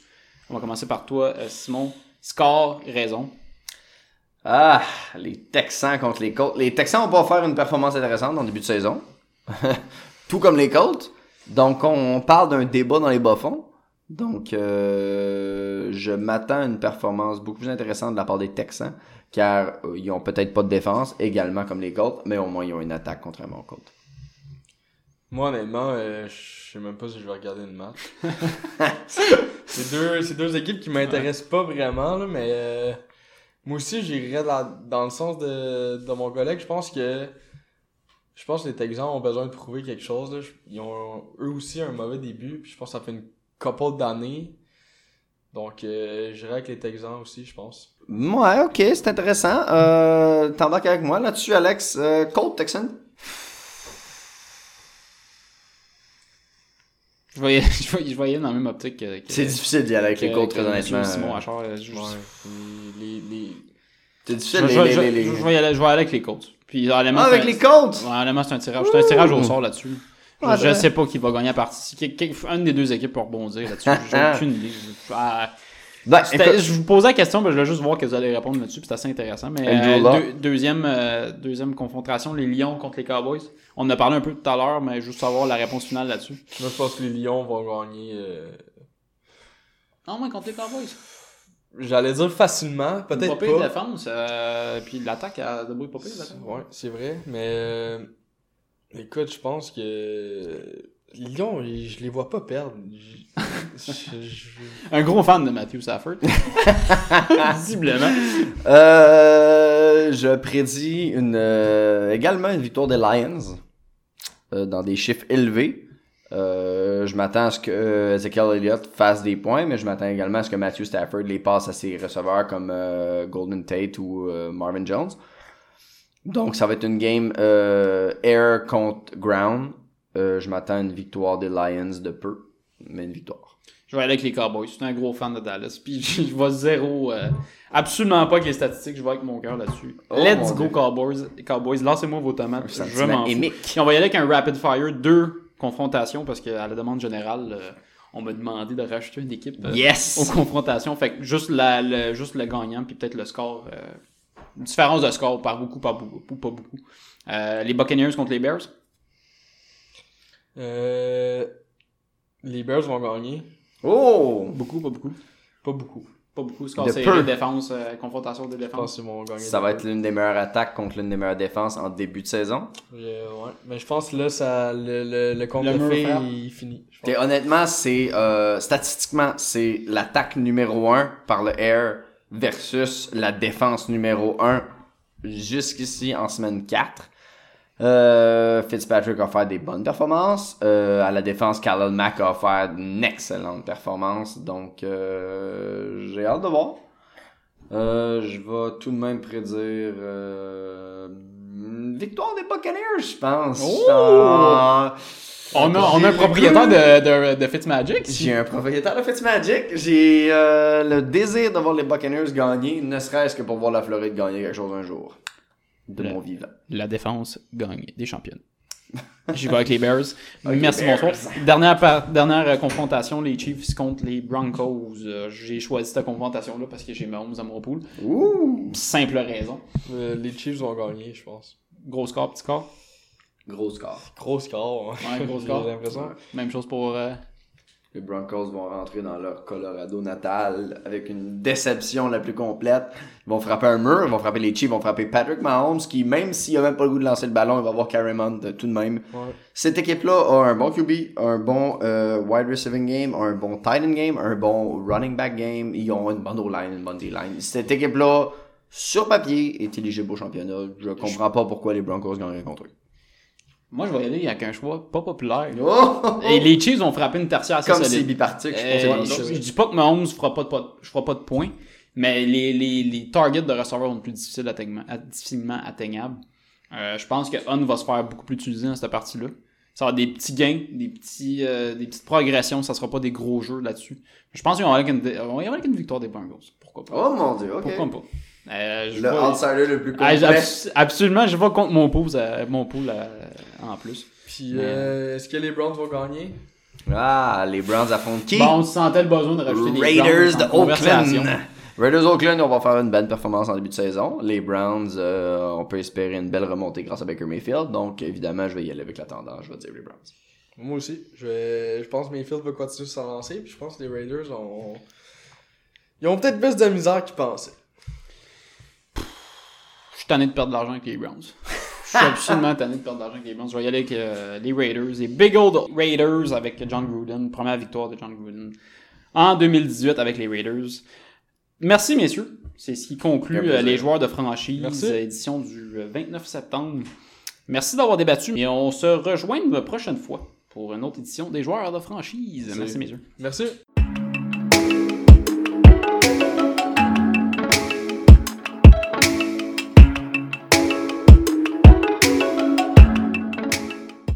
On va commencer par toi, euh, Simon. Score, raison. Ah, les Texans contre les Colts. Les Texans vont pas faire une performance intéressante en début de saison. Tout comme les Colts. Donc, on parle d'un débat dans les bas-fonds. Donc, euh, je m'attends à une performance beaucoup plus intéressante de la part des Texans, car euh, ils ont peut-être pas de défense, également comme les Colts, mais au moins ils ont une attaque contrairement aux Colts. Moi, honnêtement, euh, je sais même pas si je vais regarder le match. c'est deux, deux équipes qui m'intéressent pas vraiment, là, mais euh, moi aussi, j'irais dans, dans le sens de, de mon collègue. Je pense que je pense que les Texans ont besoin de prouver quelque chose. Là. Ils ont eux aussi un mauvais début, puis je pense que ça fait une couple d'années. Donc, euh, j'irais avec les Texans aussi, je pense. Ouais, ok, c'est intéressant. Euh, T'embarques avec moi là-dessus, Alex. Euh, Colts, Je voyais, je voyais, je voyais dans la même optique que. que- C'est difficile d'y aller avec les que- que très honnêtement. Simon Achard, je- Ouais. Les, les, C'est difficile, je- les- je- les- je- les- je vais aller, je vais aller avec les Colts. Puis Ah, avec les Colts? Ouais, honnêtement, c'est un tirage. C'est un tirage au sort là-dessus. Je, Ouais, je ouais. sais pas qui va gagner la partie. Si quel- quel- un des deux équipes peut rebondir là-dessus. J'ai aucune idée. Ah, Ben, écoute, je vous posais la question, mais je voulais juste voir que vous allez répondre là-dessus. puis C'est assez intéressant. Mais euh, deux- deuxième, euh, deuxième confrontation, les Lions contre les Cowboys. On en a parlé un peu tout à l'heure, mais juste savoir la réponse finale là-dessus. Moi, je pense que les Lions vont gagner. euh, Non, moins contre les Cowboys. J'allais dire facilement, peut-être Pas pas. défense. euh, puis l'attaque à debout pas pire. Ouais, c'est vrai, mais euh, écoute, je pense que Lyon, je les vois pas perdre. Je- je- je- Un gros fan de Matthew Stafford. Visiblement. Euh, je prédis une, euh, également une victoire des Lions euh, dans des chiffres élevés. Euh, je m'attends à ce que Ezekiel Elliott fasse des points, mais je m'attends également à ce que Matthew Stafford les passe à ses receveurs comme euh, Golden Tate ou euh, Marvin Jones. Donc ça va être une game euh, air contre ground. Euh, je m'attends à une victoire des Lions de peu, mais une victoire. Je vais aller avec les Cowboys. Je suis un gros fan de Dallas. Puis je vois zéro. euh, absolument pas avec les statistiques. Je vais avec mon cœur là-dessus. Oh, Let's go Dieu. Cowboys. Cowboys, lancez-moi vos tomates. Je m'en on va y aller avec un rapid fire. Deux confrontations parce qu'à la demande générale, euh, on m'a demandé de rajouter une équipe aux confrontations. Fait que juste, la, le, juste le gagnant puis peut-être le score. une différence de score par beaucoup, par beaucoup, ou pas beaucoup. Les Buccaneers contre les Bears. Euh, les Bears vont gagner. Oh! Beaucoup, pas beaucoup. Pas beaucoup. Pas beaucoup. Score De peu. défense, euh, confrontation de Je défense. pense qu'ils vont gagner. Ça va être l'une des meilleures attaques contre l'une des meilleures défenses en début de saison. Euh, ouais. Mais je pense que là, ça, le, le, le compte Le de fait, il finit. je. Ok, honnêtement, c'est euh, statistiquement, c'est l'attaque numéro 1 par le air versus la défense numéro 1 jusqu'ici en semaine 4. Euh, Fitzpatrick a fait des bonnes performances. Euh, à la défense, Khalil Mack a fait une excellente performance. Donc, euh, j'ai hâte de voir. Je vais tout de même prédire une victoire des Buccaneers, je pense. Oh! On a, on a un propriétaire de, de, de Fitzmagic. j'ai un propriétaire de Fitzmagic. J'ai le désir de voir les Buccaneers gagner, ne serait-ce que pour voir la Floride gagner quelque chose un jour. De Le- mon vivant. La défense gagne des championnes. J'y vais avec les Bears. Avec Merci, les Bears. bonsoir. Dernière, par- dernière euh, confrontation, les Chiefs contre les Broncos. Euh, j'ai choisi cette confrontation-là parce que j'ai Mahomes dans mon pool. Ouh! Simple raison. Euh, les Chiefs vont gagner, je pense. Gros score, petit score? Gros score. Gros score. hein. Ouais, gros score. J'ai l'impression. Même chose pour... euh, Les Broncos vont rentrer dans leur Colorado natal avec une déception la plus complète. Ils vont frapper un mur, ils vont frapper les Chiefs, ils vont frapper Patrick Mahomes, qui, même s'il a même pas le goût de lancer le ballon, il va Hunt euh, tout de même. Ouais. Cette équipe-là a un bon QB, un bon euh, wide receiving game, un bon tight end game, un bon running back game. Ils ont une bonne O-line, une bonne D-line. Cette équipe-là, sur papier, est éligible au championnat. Je comprends pas pourquoi les Broncos gagneraient contre eux. Moi, je vais y aller avec un choix pas populaire. Oh! Et les Chiefs ont frappé une tertiaire assez Comme c'est solide. bipartique, je Euh, je, dis pas que Mahomes fera pas de, je ferai pas de points, mais les, les, les targets de receveurs vont être plus difficiles atteignement- à- difficilement atteignables. Euh, je pense que Hunt va se faire beaucoup plus utiliser dans cette partie-là. Ça va avoir des petits gains, des, petits, euh, des petites progressions, ça sera pas des gros jeux là-dessus. Je pense qu'ils vont y aller avec une, on va y avec une victoire des Bengals. Pourquoi pas? Oh mon dieu, ok. Pourquoi pas? Euh, je Le vois- outsider le plus Ah, complet. abs- absolument, je vais contre mon pool, euh, mon pool euh, en plus. Puis, euh, est-ce que les Browns vont gagner? Ah, les Browns affrontent qui? Bon, on se sentait le besoin de rajouter les Raiders Browns en de. Oakland. Raiders Oakland, on va faire une belle performance en début de saison. Les Browns, euh, on peut espérer une belle remontée grâce à Baker Mayfield. Donc, évidemment, je vais y aller avec la tendance. Je vais dire les Browns. Moi aussi. Je, vais- je pense que Mayfield va continuer de s'en lancer. Puis je pense que les Raiders ont. Ils ont peut-être plus de misère qu'ils pensaient. Je suis tanné de perdre de l'argent avec les Browns. Je suis absolument tanné de perdre de l'argent avec les Browns. Je vais y aller avec euh, les Raiders, les Big Old Raiders avec John Gruden, première victoire de John Gruden en 2018 avec les Raiders. Merci messieurs, c'est ce qui conclut euh, les joueurs de franchise Merci. euh, édition du euh, 29 septembre. Merci d'avoir débattu et on se rejoint une prochaine fois pour une autre édition des joueurs de franchise. Merci messieurs. Merci.